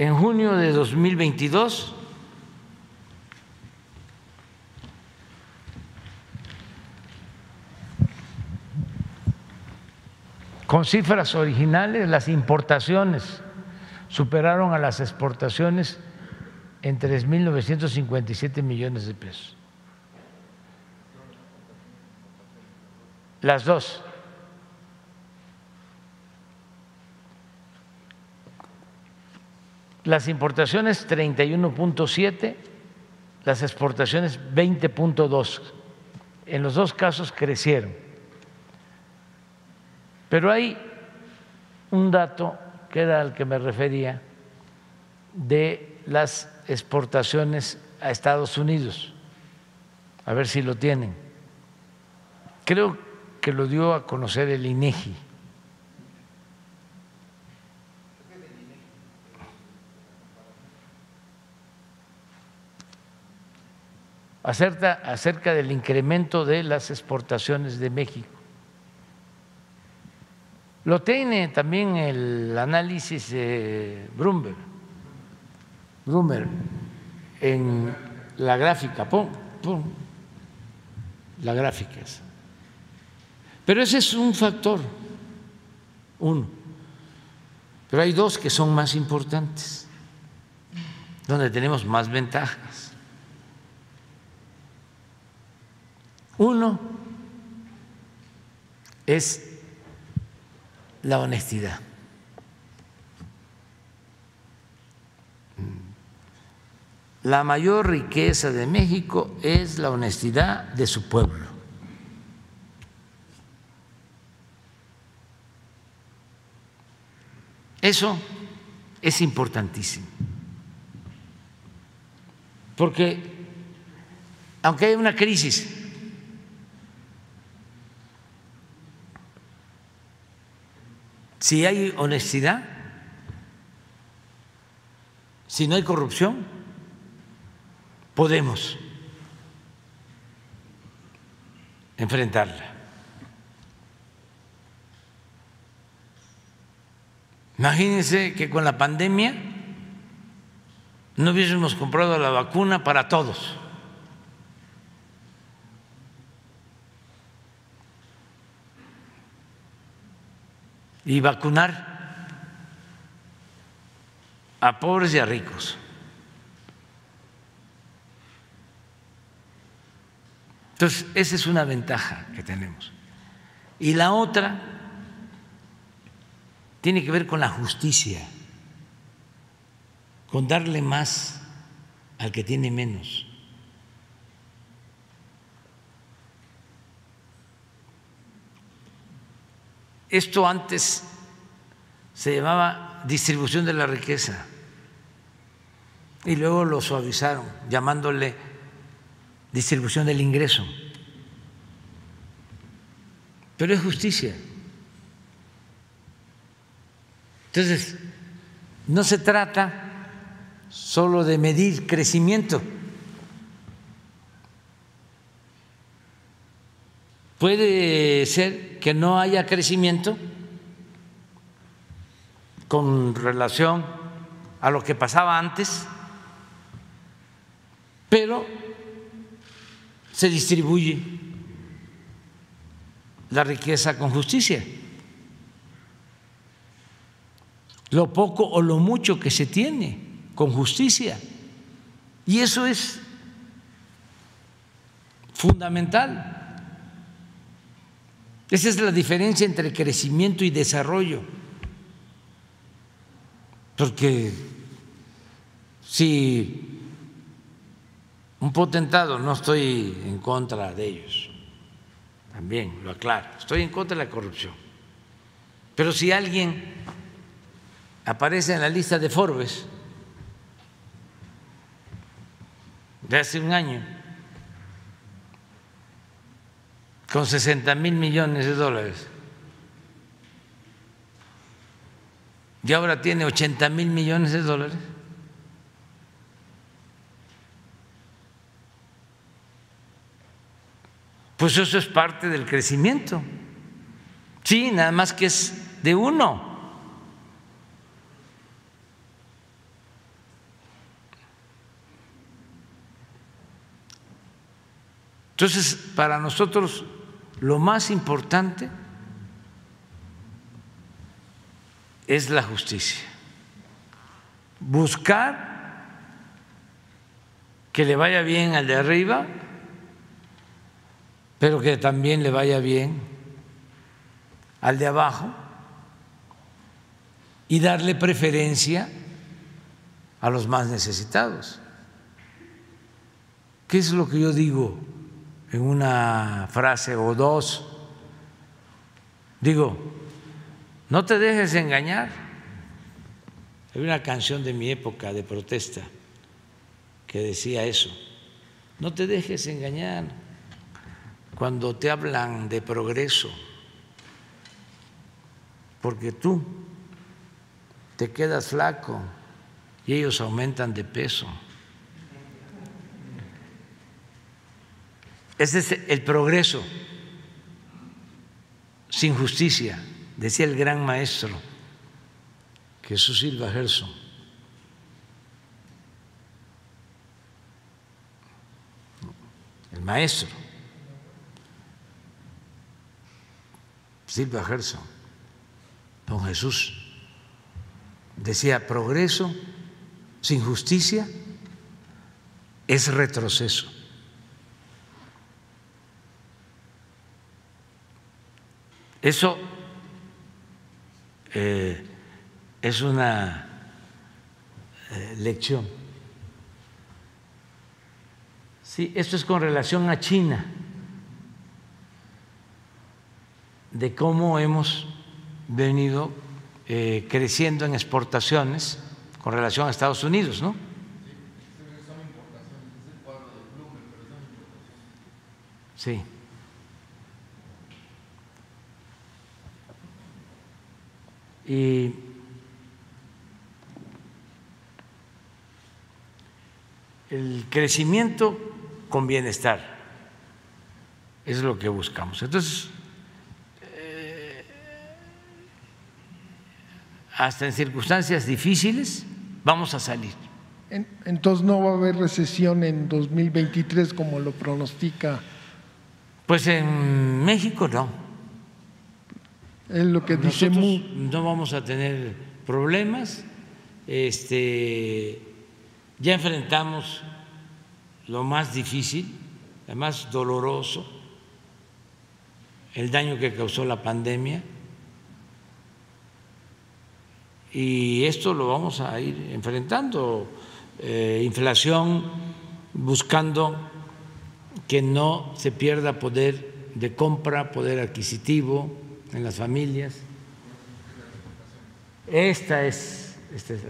Speaker 1: En junio de 2022 Con cifras originales, las importaciones superaron a las exportaciones en 3.957 millones de pesos. Las dos. Las importaciones 31.7, las exportaciones 20.2. En los dos casos crecieron. Pero hay un dato que era al que me refería de las exportaciones a Estados Unidos. A ver si lo tienen. Creo que lo dio a conocer el INEGI. Acerca, del incremento de las exportaciones de México. Lo tiene también el análisis de Brumberg, en la gráfica, la gráfica. Pero ese es un factor, uno. Pero hay dos que son más importantes, donde tenemos más ventajas. Uno es la honestidad. La mayor riqueza de México es la honestidad de su pueblo. Eso es importantísimo. Porque aunque hay una crisis, si hay honestidad, si no hay corrupción, podemos enfrentarla. Imagínense que con la pandemia no hubiésemos comprado la vacuna para todos. Y vacunar a pobres y a ricos. Entonces, esa es una ventaja que tenemos. Y la otra tiene que ver con la justicia, con darle más al que tiene menos. Esto antes se llamaba distribución de la riqueza y luego lo suavizaron llamándole distribución del ingreso. Pero es justicia. Entonces, no se trata solo de medir crecimiento. Puede ser que no haya crecimiento con relación a lo que pasaba antes, pero se distribuye la riqueza con justicia. lo poco o lo mucho que se tiene con justicia. Y eso es fundamental. Esa es la diferencia entre crecimiento y desarrollo. Porque si un potentado, no estoy en contra de ellos, también lo aclaro, estoy en contra de la corrupción. Pero si alguien aparece en la lista de Forbes de hace un año con 60 mil millones de dólares y ahora tiene 80 mil millones de dólares. Pues eso es parte del crecimiento. Sí, nada más que es de uno. Entonces, para nosotros lo más importante es la justicia. Buscar que le vaya bien al de arriba, pero que también le vaya bien al de abajo y darle preferencia a los más necesitados. ¿Qué es lo que yo digo? En una frase o dos. Digo, no te dejes engañar. Hay una canción de mi época de protesta que decía eso. No te dejes engañar cuando te hablan de progreso, porque tú te quedas flaco y ellos aumentan de peso. Ese es el progreso sin justicia, decía el gran maestro Jesús Silva Gerson. El maestro Silva Gerson, don Jesús, decía, progreso sin justicia es retroceso. Eso eh, es una eh, lección. Sí, esto es con relación a China, de cómo hemos venido eh, creciendo en exportaciones con relación a Estados Unidos, ¿no? Sí. Y el crecimiento con bienestar es lo que buscamos. Entonces, eh, hasta en circunstancias difíciles vamos a salir.
Speaker 4: Entonces no va a haber recesión en 2023 como lo pronostica.
Speaker 1: Pues en México no.
Speaker 4: Es lo que dice
Speaker 1: No vamos a tener problemas. Este, ya enfrentamos lo más difícil, lo más doloroso, el daño que causó la pandemia. Y esto lo vamos a ir enfrentando eh, inflación, buscando que no se pierda poder de compra, poder adquisitivo en las familias. Esta es, esta es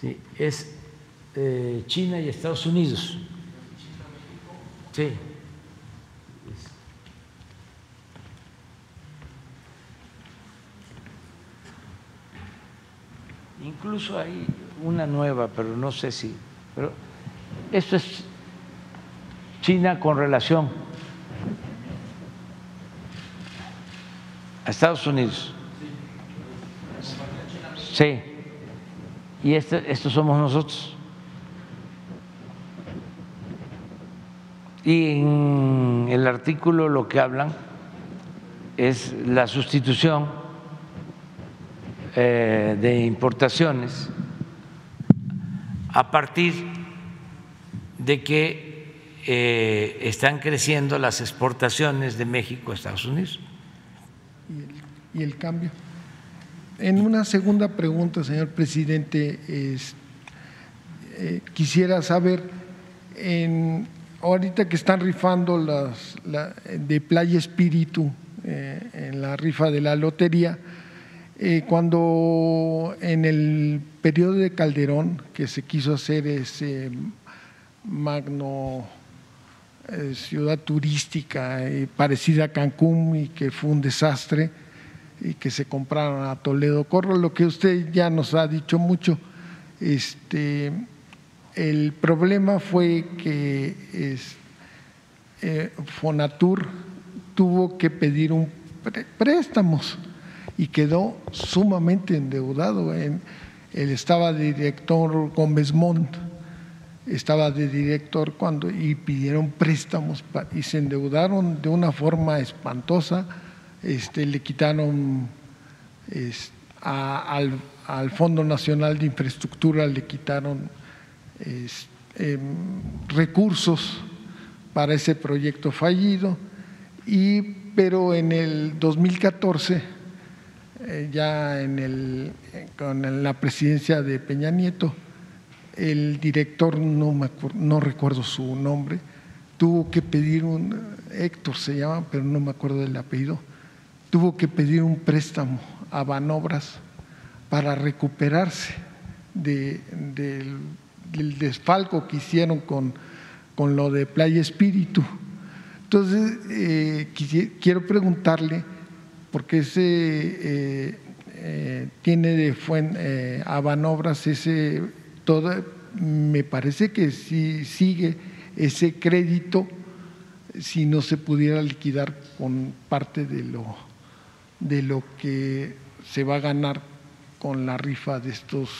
Speaker 1: sí. es eh, China y Estados Unidos. Sí. Incluso hay una nueva, pero no sé si. Pero esto es China con relación a Estados Unidos. Sí. Y este, estos somos nosotros. Y en el artículo lo que hablan es la sustitución eh, de importaciones a partir de que eh, están creciendo las exportaciones de México a Estados Unidos.
Speaker 4: ¿Y el, cambio? En una segunda pregunta, señor presidente, eh, quisiera saber, en, ahorita que están rifando las de Playa Espíritu en la rifa de la lotería, eh, cuando en el periodo de Calderón, que se quiso hacer ese magno eh, ciudad turística eh, parecida a Cancún y que fue un desastre y que se compraron a Toledo Corro, lo que usted ya nos ha dicho mucho, este, el problema fue que Fonatur tuvo que pedir un préstamos y quedó sumamente endeudado. él estaba director Gómez Montt, estaba de director cuando y pidieron préstamos y se endeudaron de una forma espantosa. Este, le quitaron al, Fondo Nacional de Infraestructura, le quitaron em, recursos para ese proyecto fallido, y, pero en el 2014 eh, ya en el, con la presidencia de Peña Nieto, el director, no, me no recuerdo su nombre, tuvo que pedir un, Héctor se llama, pero no me acuerdo del apellido, tuvo que pedir un préstamo a Banobras para recuperarse del, desfalco que hicieron con, con lo de Playa Espíritu. Entonces, eh, quiero preguntarle porque ese eh, eh, tiene de fuente, eh, a Banobras ese todo, me parece que si sigue ese crédito si no se pudiera liquidar con parte de lo de lo que se va a ganar con la rifa de estos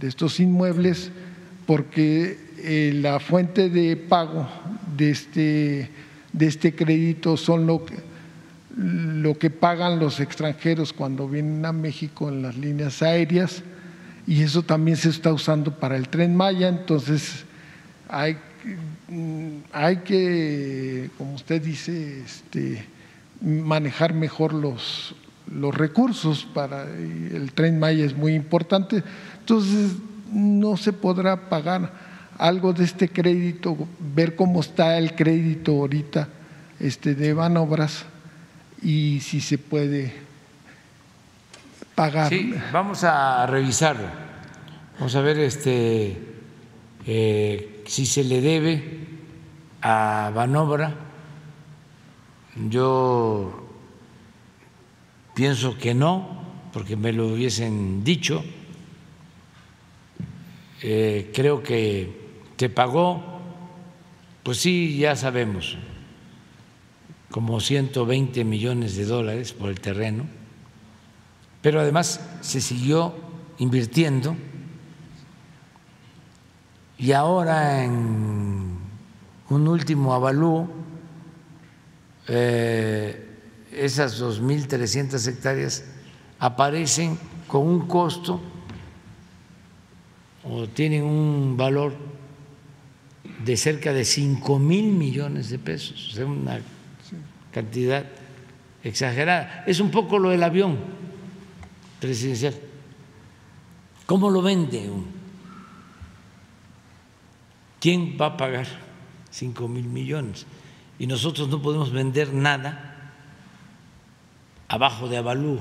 Speaker 4: de estos inmuebles porque la fuente de pago de este de este crédito son lo lo que pagan los extranjeros cuando vienen a México en las líneas aéreas y eso también se está usando para el tren Maya, entonces hay, hay que, como usted dice, este, manejar mejor los, los recursos para el tren Maya es muy importante, entonces no se podrá pagar algo de este crédito, ver cómo está el crédito ahorita este, de Banobras y si se puede
Speaker 1: Sí, vamos a revisarlo. Vamos a ver este, eh, si se le debe a Banobra. Yo pienso que no, porque me lo hubiesen dicho. Eh, creo que se pagó, pues sí, ya sabemos, como 120 millones de dólares por el terreno, pero además se siguió invirtiendo. Y ahora en un último avalúo, eh, esas 2.300 hectáreas aparecen con un costo o tienen un valor de cerca de 5 mil millones de pesos, o sea, una cantidad exagerada. Es un poco lo del avión presidencial. ¿Cómo lo vende? ¿Quién va a pagar 5 mil millones? Y nosotros no podemos vender nada abajo de avalúo.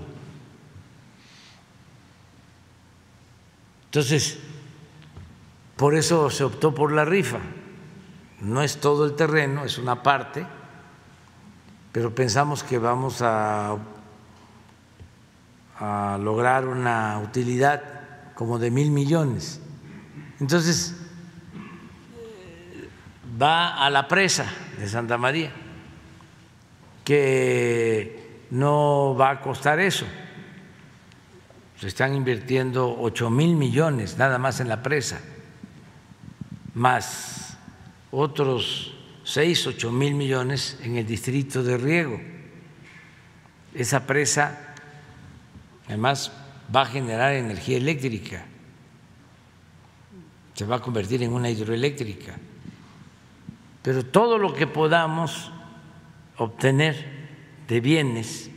Speaker 1: Entonces, por eso se optó por la rifa. No es todo el terreno, es una parte, pero pensamos que vamos a, a lograr una utilidad como de mil millones. Entonces, va a la presa de Santa María, que no va a costar eso. Se están invirtiendo ocho mil millones nada más en la presa, más otros seis, ocho mil millones en el distrito de riego. Esa presa, además, va a generar energía eléctrica, se va a convertir en una hidroeléctrica. Pero todo lo que podamos obtener de bienes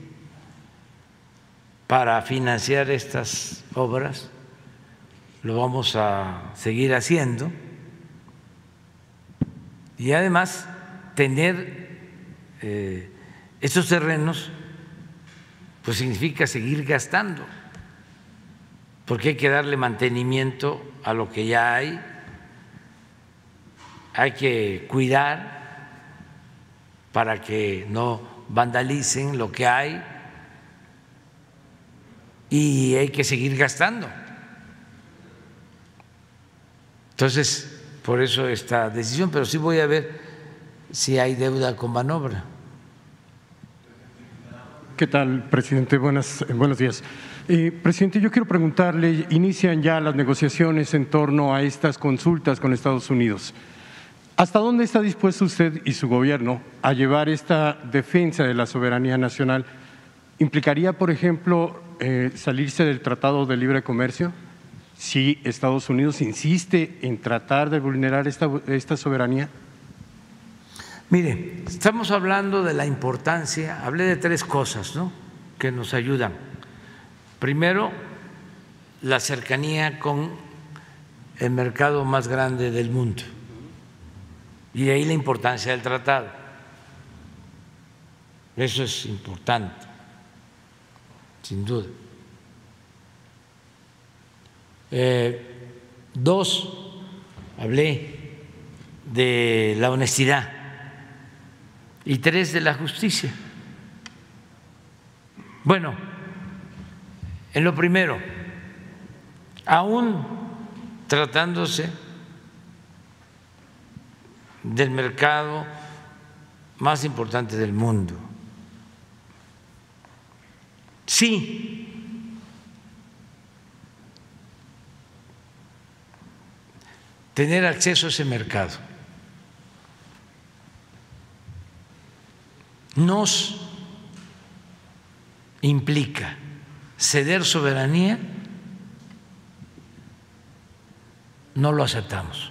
Speaker 1: para financiar estas obras, lo vamos a seguir haciendo. Y además tener eh, estos terrenos pues significa seguir gastando, porque hay que darle mantenimiento a lo que ya hay hay que cuidar para que no vandalicen lo que hay y hay que seguir gastando. Entonces, por eso esta decisión, pero sí voy a ver si hay deuda con Manobra.
Speaker 5: ¿Qué tal, presidente? Buenas, buenos días. Eh, presidente, yo quiero preguntarle, inician ya las negociaciones en torno a estas consultas con Estados Unidos. ¿Hasta dónde está dispuesto usted y su gobierno a llevar esta defensa de la soberanía nacional? ¿Implicaría, por ejemplo, eh, salirse del Tratado de Libre Comercio si Estados Unidos insiste en tratar de vulnerar esta soberanía?
Speaker 1: Mire, estamos hablando de la importancia, hablé de tres cosas ¿no? que nos ayudan. Primero, la cercanía con el mercado más grande del mundo y de ahí la importancia del tratado. Eso es importante, sin duda. Eh, dos, hablé de la honestidad y tres, de la justicia. Bueno, en lo primero, aún tratándose del mercado más importante del mundo. Sí, tener acceso a ese mercado nos implica ceder soberanía, no lo aceptamos.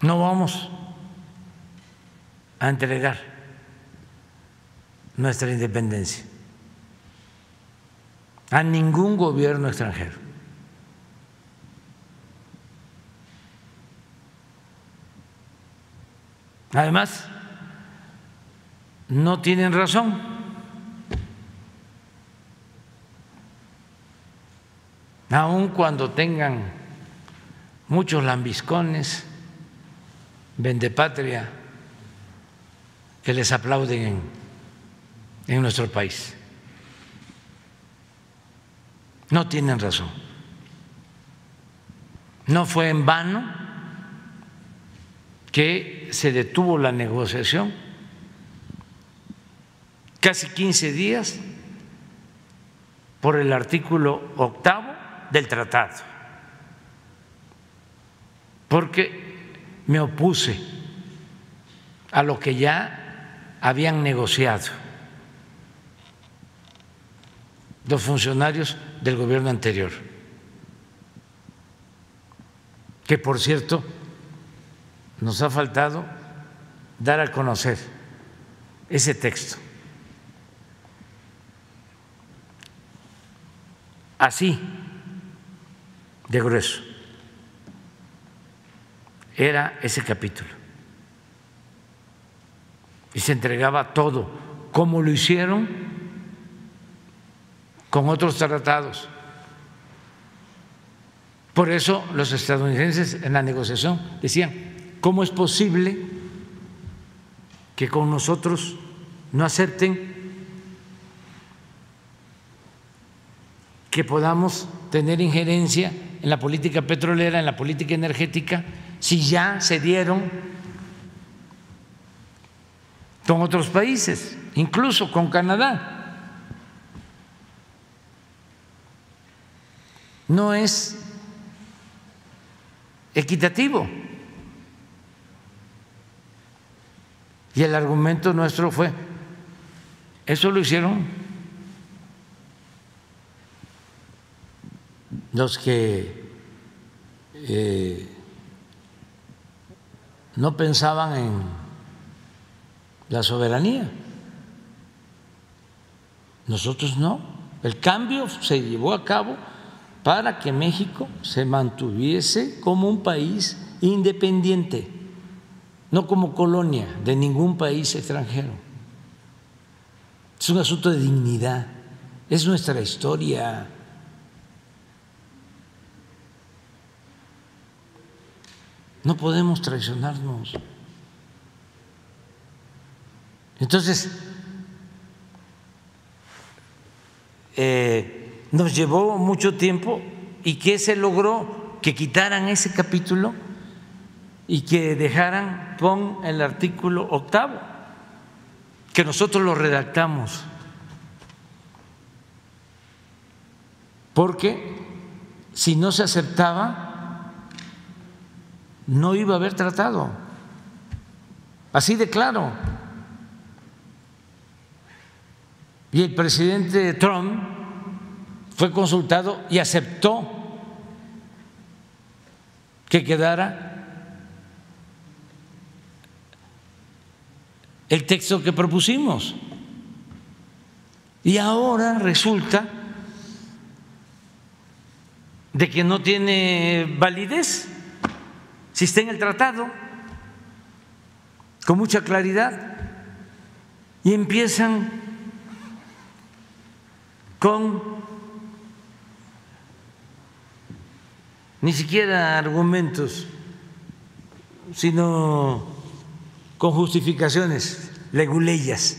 Speaker 1: No vamos a entregar nuestra independencia a ningún gobierno extranjero. Además, no tienen razón. Aun cuando tengan muchos lambiscones, vendepatria, que les aplauden en, en nuestro país. No tienen razón. No fue en vano que se detuvo la negociación. Casi 15 días por el artículo octavo del tratado, porque me opuse a lo que ya habían negociado los funcionarios del gobierno anterior, que por cierto nos ha faltado dar a conocer ese texto. Así de grueso era ese capítulo. Y se entregaba todo, como lo hicieron con otros tratados. Por eso los estadounidenses en la negociación decían, ¿cómo es posible que con nosotros no acepten que podamos tener injerencia en la política petrolera, en la política energética, si ya se dieron con otros países, incluso con Canadá. No es equitativo. Y el argumento nuestro fue, eso lo hicieron los que eh, no pensaban en la soberanía. Nosotros no. El cambio se llevó a cabo para que México se mantuviese como un país independiente, no como colonia de ningún país extranjero. Es un asunto de dignidad, es nuestra historia. No podemos traicionarnos. Entonces, eh, nos llevó mucho tiempo y que se logró que quitaran ese capítulo y que dejaran con el artículo octavo, que nosotros lo redactamos, porque si no se aceptaba, no iba a haber tratado. Así de claro. Y el presidente Trump fue consultado y aceptó que quedara el texto que propusimos. Y ahora resulta de que no tiene validez si está en el tratado, con mucha claridad, y empiezan con ni siquiera argumentos, sino con justificaciones leguleyas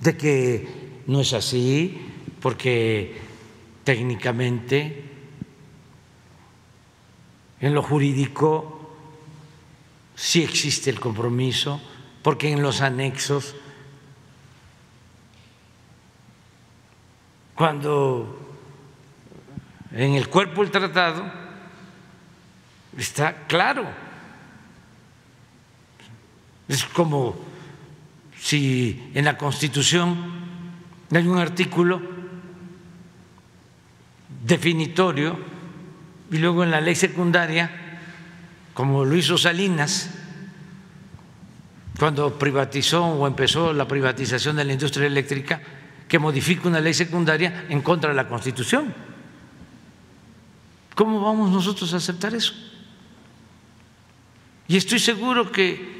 Speaker 1: de que no es así, porque técnicamente en lo jurídico sí existe el compromiso, porque en los anexos, cuando en el cuerpo del tratado está claro, es como si en la Constitución hay un artículo definitorio y luego en la ley secundaria, como lo hizo Salinas, cuando privatizó o empezó la privatización de la industria eléctrica, que modifica una ley secundaria en contra de la Constitución. ¿Cómo vamos nosotros a aceptar eso? Y estoy seguro que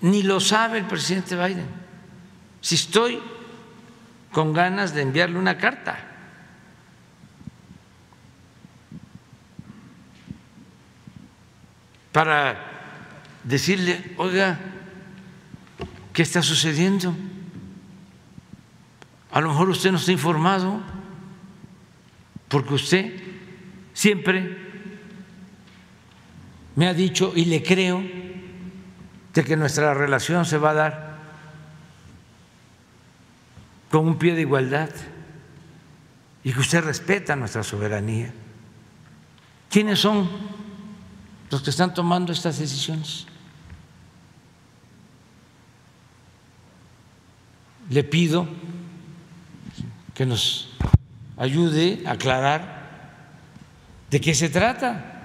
Speaker 1: ni lo sabe el presidente Biden. Si estoy con ganas de enviarle una carta. para decirle, oiga, ¿qué está sucediendo? A lo mejor usted no está informado, porque usted siempre me ha dicho, y le creo, de que nuestra relación se va a dar con un pie de igualdad y que usted respeta nuestra soberanía. ¿Quiénes son los que están tomando estas decisiones? Le pido que nos ayude a aclarar de qué se trata.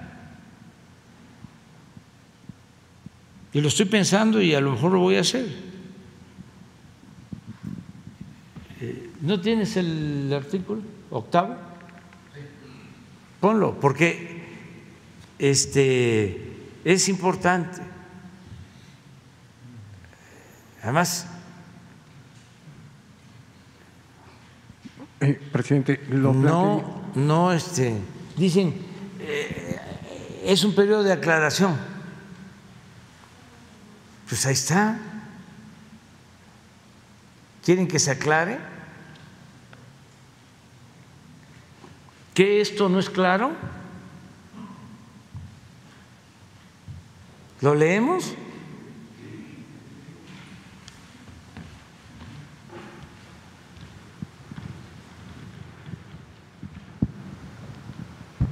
Speaker 1: Y lo estoy pensando y a lo mejor lo voy a hacer. Eh, ¿No tienes el artículo octavo? Ponlo, porque este, es importante. Además,
Speaker 5: eh, presidente, lo
Speaker 1: no, no, este, dicen, eh, es un periodo de aclaración. Pues ahí está. ¿Quieren que se aclare? ¿Que esto no es claro? ¿Lo leemos?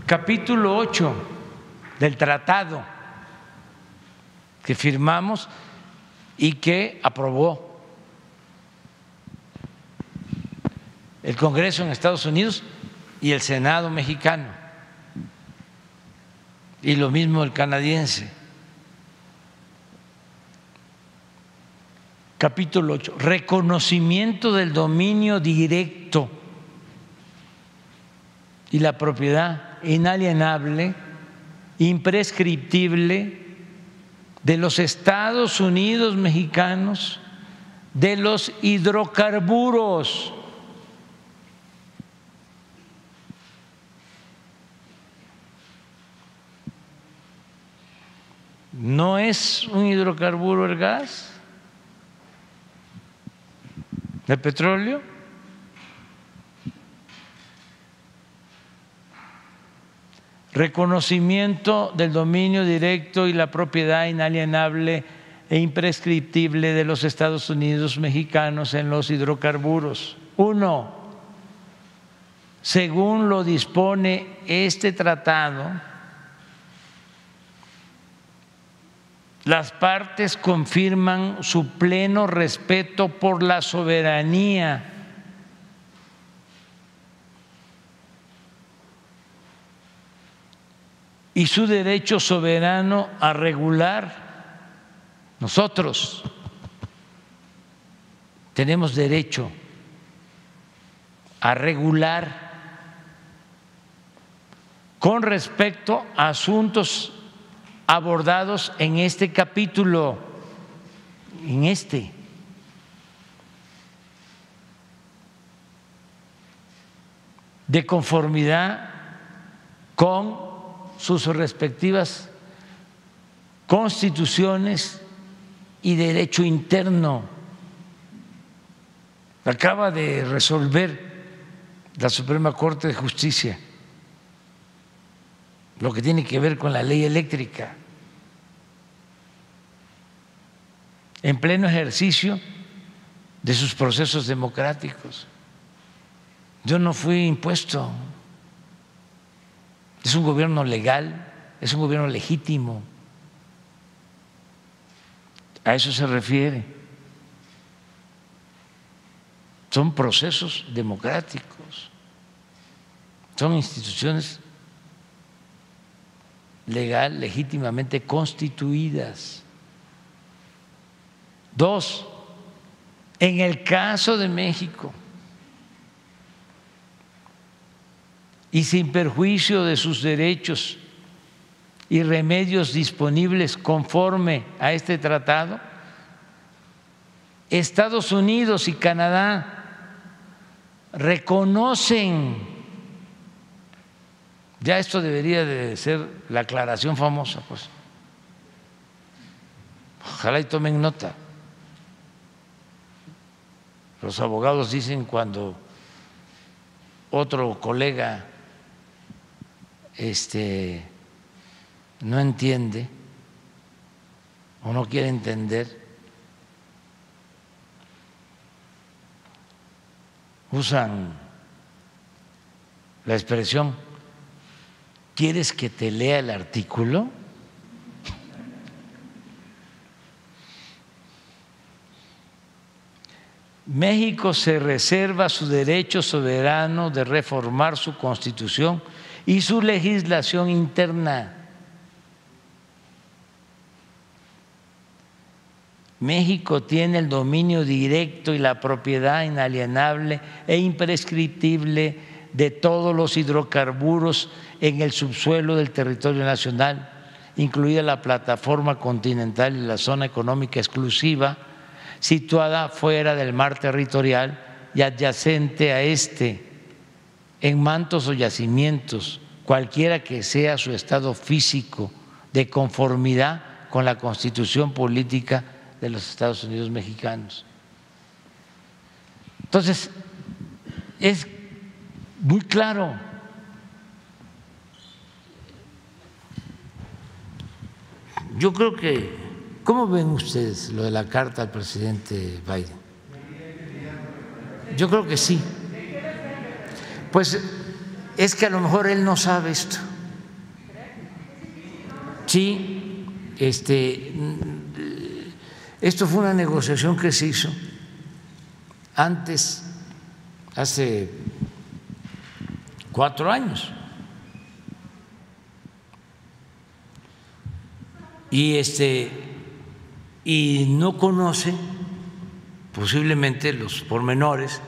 Speaker 1: Capítulo 8 del tratado que firmamos y que aprobó el Congreso en Estados Unidos y el Senado mexicano, y lo mismo el canadiense. Capítulo 8, reconocimiento del dominio directo y la propiedad inalienable, imprescriptible de los Estados Unidos mexicanos de los hidrocarburos. ¿No es un hidrocarburo el gas? ¿El petróleo? Reconocimiento del dominio directo y la propiedad inalienable e imprescriptible de los Estados Unidos mexicanos en los hidrocarburos. Uno, según lo dispone este tratado, las partes confirman su pleno respeto por la soberanía y su derecho soberano a regular. Nosotros tenemos derecho a regular con respecto a asuntos abordados en este capítulo, en este. de conformidad con sus respectivas constituciones y derecho interno. Acaba de resolver la Suprema Corte de Justicia lo que tiene que ver con la ley eléctrica en pleno ejercicio de sus procesos democráticos. Yo no fui impuesto es un gobierno legal, es un gobierno legítimo. A eso se refiere. Son procesos democráticos, son instituciones legal, legítimamente constituidas. Dos, en el caso de México, y sin perjuicio de sus derechos y remedios disponibles conforme a este tratado, Estados Unidos y Canadá reconocen, ya esto debería de ser la aclaración famosa, pues, Ojalá y tomen nota. Los abogados dicen cuando otro colega este, no entiende o no quiere entender, usan la expresión, ¿quieres que te lea el artículo? México se reserva su derecho soberano de reformar su constitución y su legislación interna. México tiene el dominio directo y la propiedad inalienable e imprescriptible de todos los hidrocarburos en el subsuelo del territorio nacional, incluida la plataforma continental y la zona económica exclusiva situada fuera del mar territorial y adyacente a este, en mantos o yacimientos, cualquiera que sea su estado físico, de conformidad con la constitución política de los Estados Unidos mexicanos. Entonces, es muy claro. Yo creo que, ¿cómo ven ustedes lo de la carta al presidente Biden? Yo creo que sí. Pues es que a lo mejor él no sabe esto. Sí, este esto fue una negociación que se hizo antes, hace cuatro años. Y este y no conoce posiblemente los pormenores.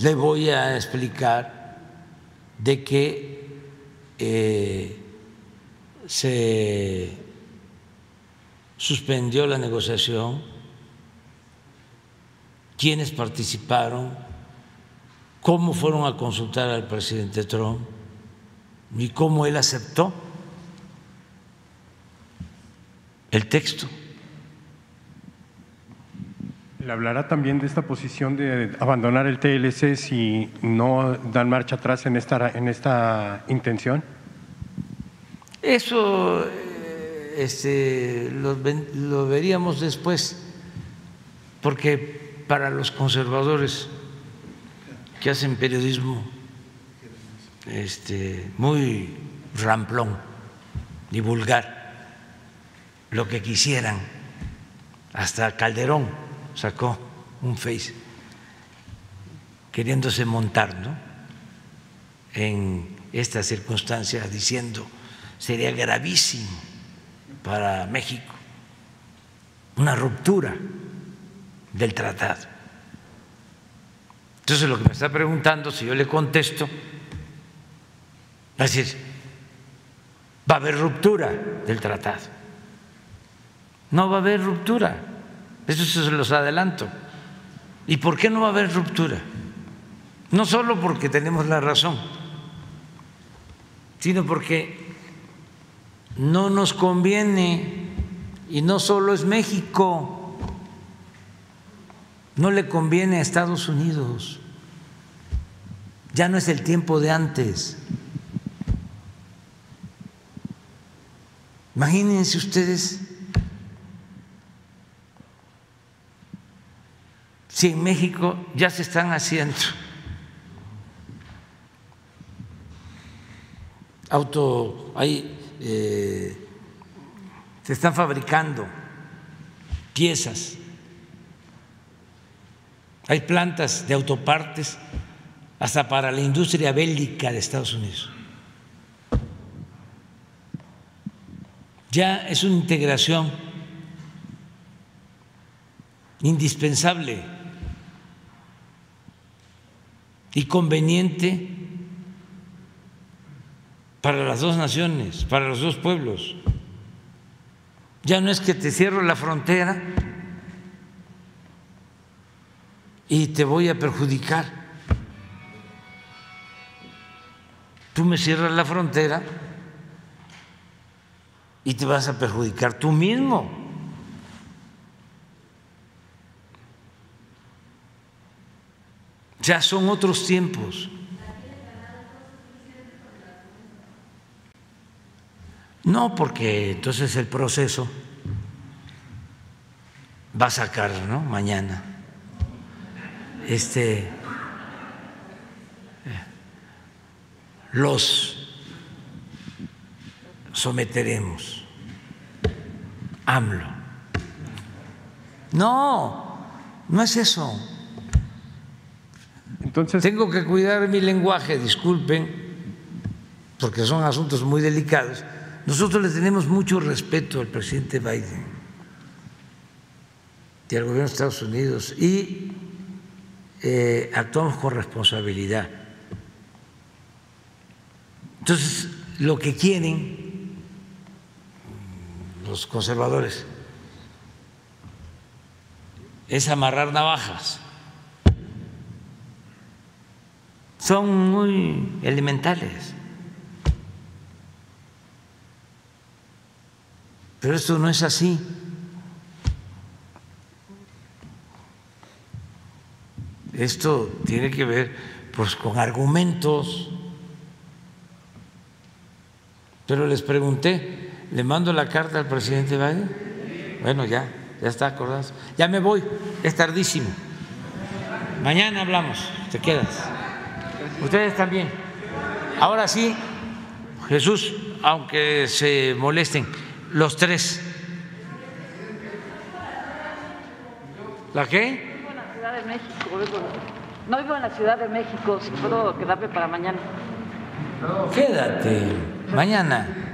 Speaker 1: Le voy a explicar de que eh, se suspendió la negociación, quiénes participaron, cómo fueron a consultar al presidente Trump y cómo él aceptó el texto.
Speaker 5: ¿Le hablará también de esta posición de abandonar el TLC si no dan marcha atrás en esta, en esta intención?
Speaker 1: Eso este, lo, veríamos después, porque para los conservadores que hacen periodismo este, muy ramplón y vulgar, lo que quisieran, hasta Calderón sacó un face queriéndose montar ¿no? en esta circunstancia, diciendo sería gravísimo para México, una ruptura del tratado. Entonces lo que me está preguntando, si yo le contesto, va a decir, va a haber ruptura del tratado. No va a haber ruptura, eso se los adelanto. ¿Y por qué no va a haber ruptura? No solo porque tenemos la razón, sino porque no nos conviene y no solo es México, no le conviene a Estados Unidos. Ya no es el tiempo de antes. Imagínense ustedes si en México ya se están haciendo auto, hay eh, se están fabricando piezas, hay plantas de autopartes hasta para la industria bélica de Estados Unidos. Ya es una integración indispensable y conveniente para las dos naciones, para los dos pueblos. Ya no es que te cierro la frontera y te voy a perjudicar. Tú me cierras la frontera y te vas a perjudicar tú mismo. Ya son otros tiempos. No, porque entonces el proceso va a sacar, ¿no? Mañana. Este los someteremos. AMLO. No, no es eso. Tengo que cuidar mi lenguaje, disculpen, porque son asuntos muy delicados. Nosotros le tenemos mucho respeto al presidente Biden y al gobierno de Estados Unidos y eh, actuamos con responsabilidad. Entonces, lo que quieren los conservadores es amarrar navajas. Son muy elementales. Pero esto no es así. Esto tiene que ver pues con argumentos. Pero les pregunté, ¿le mando la carta al presidente Biden? Bueno, ya, ya está acordado. Ya me voy, es tardísimo. Mañana hablamos, te quedas. Ustedes también. Ahora sí, Jesús, aunque se molesten, los tres. ¿La qué?
Speaker 3: Vivo en la Ciudad de México. No vivo en la Ciudad de México, si puedo quedarme para mañana.
Speaker 1: Quédate, mañana.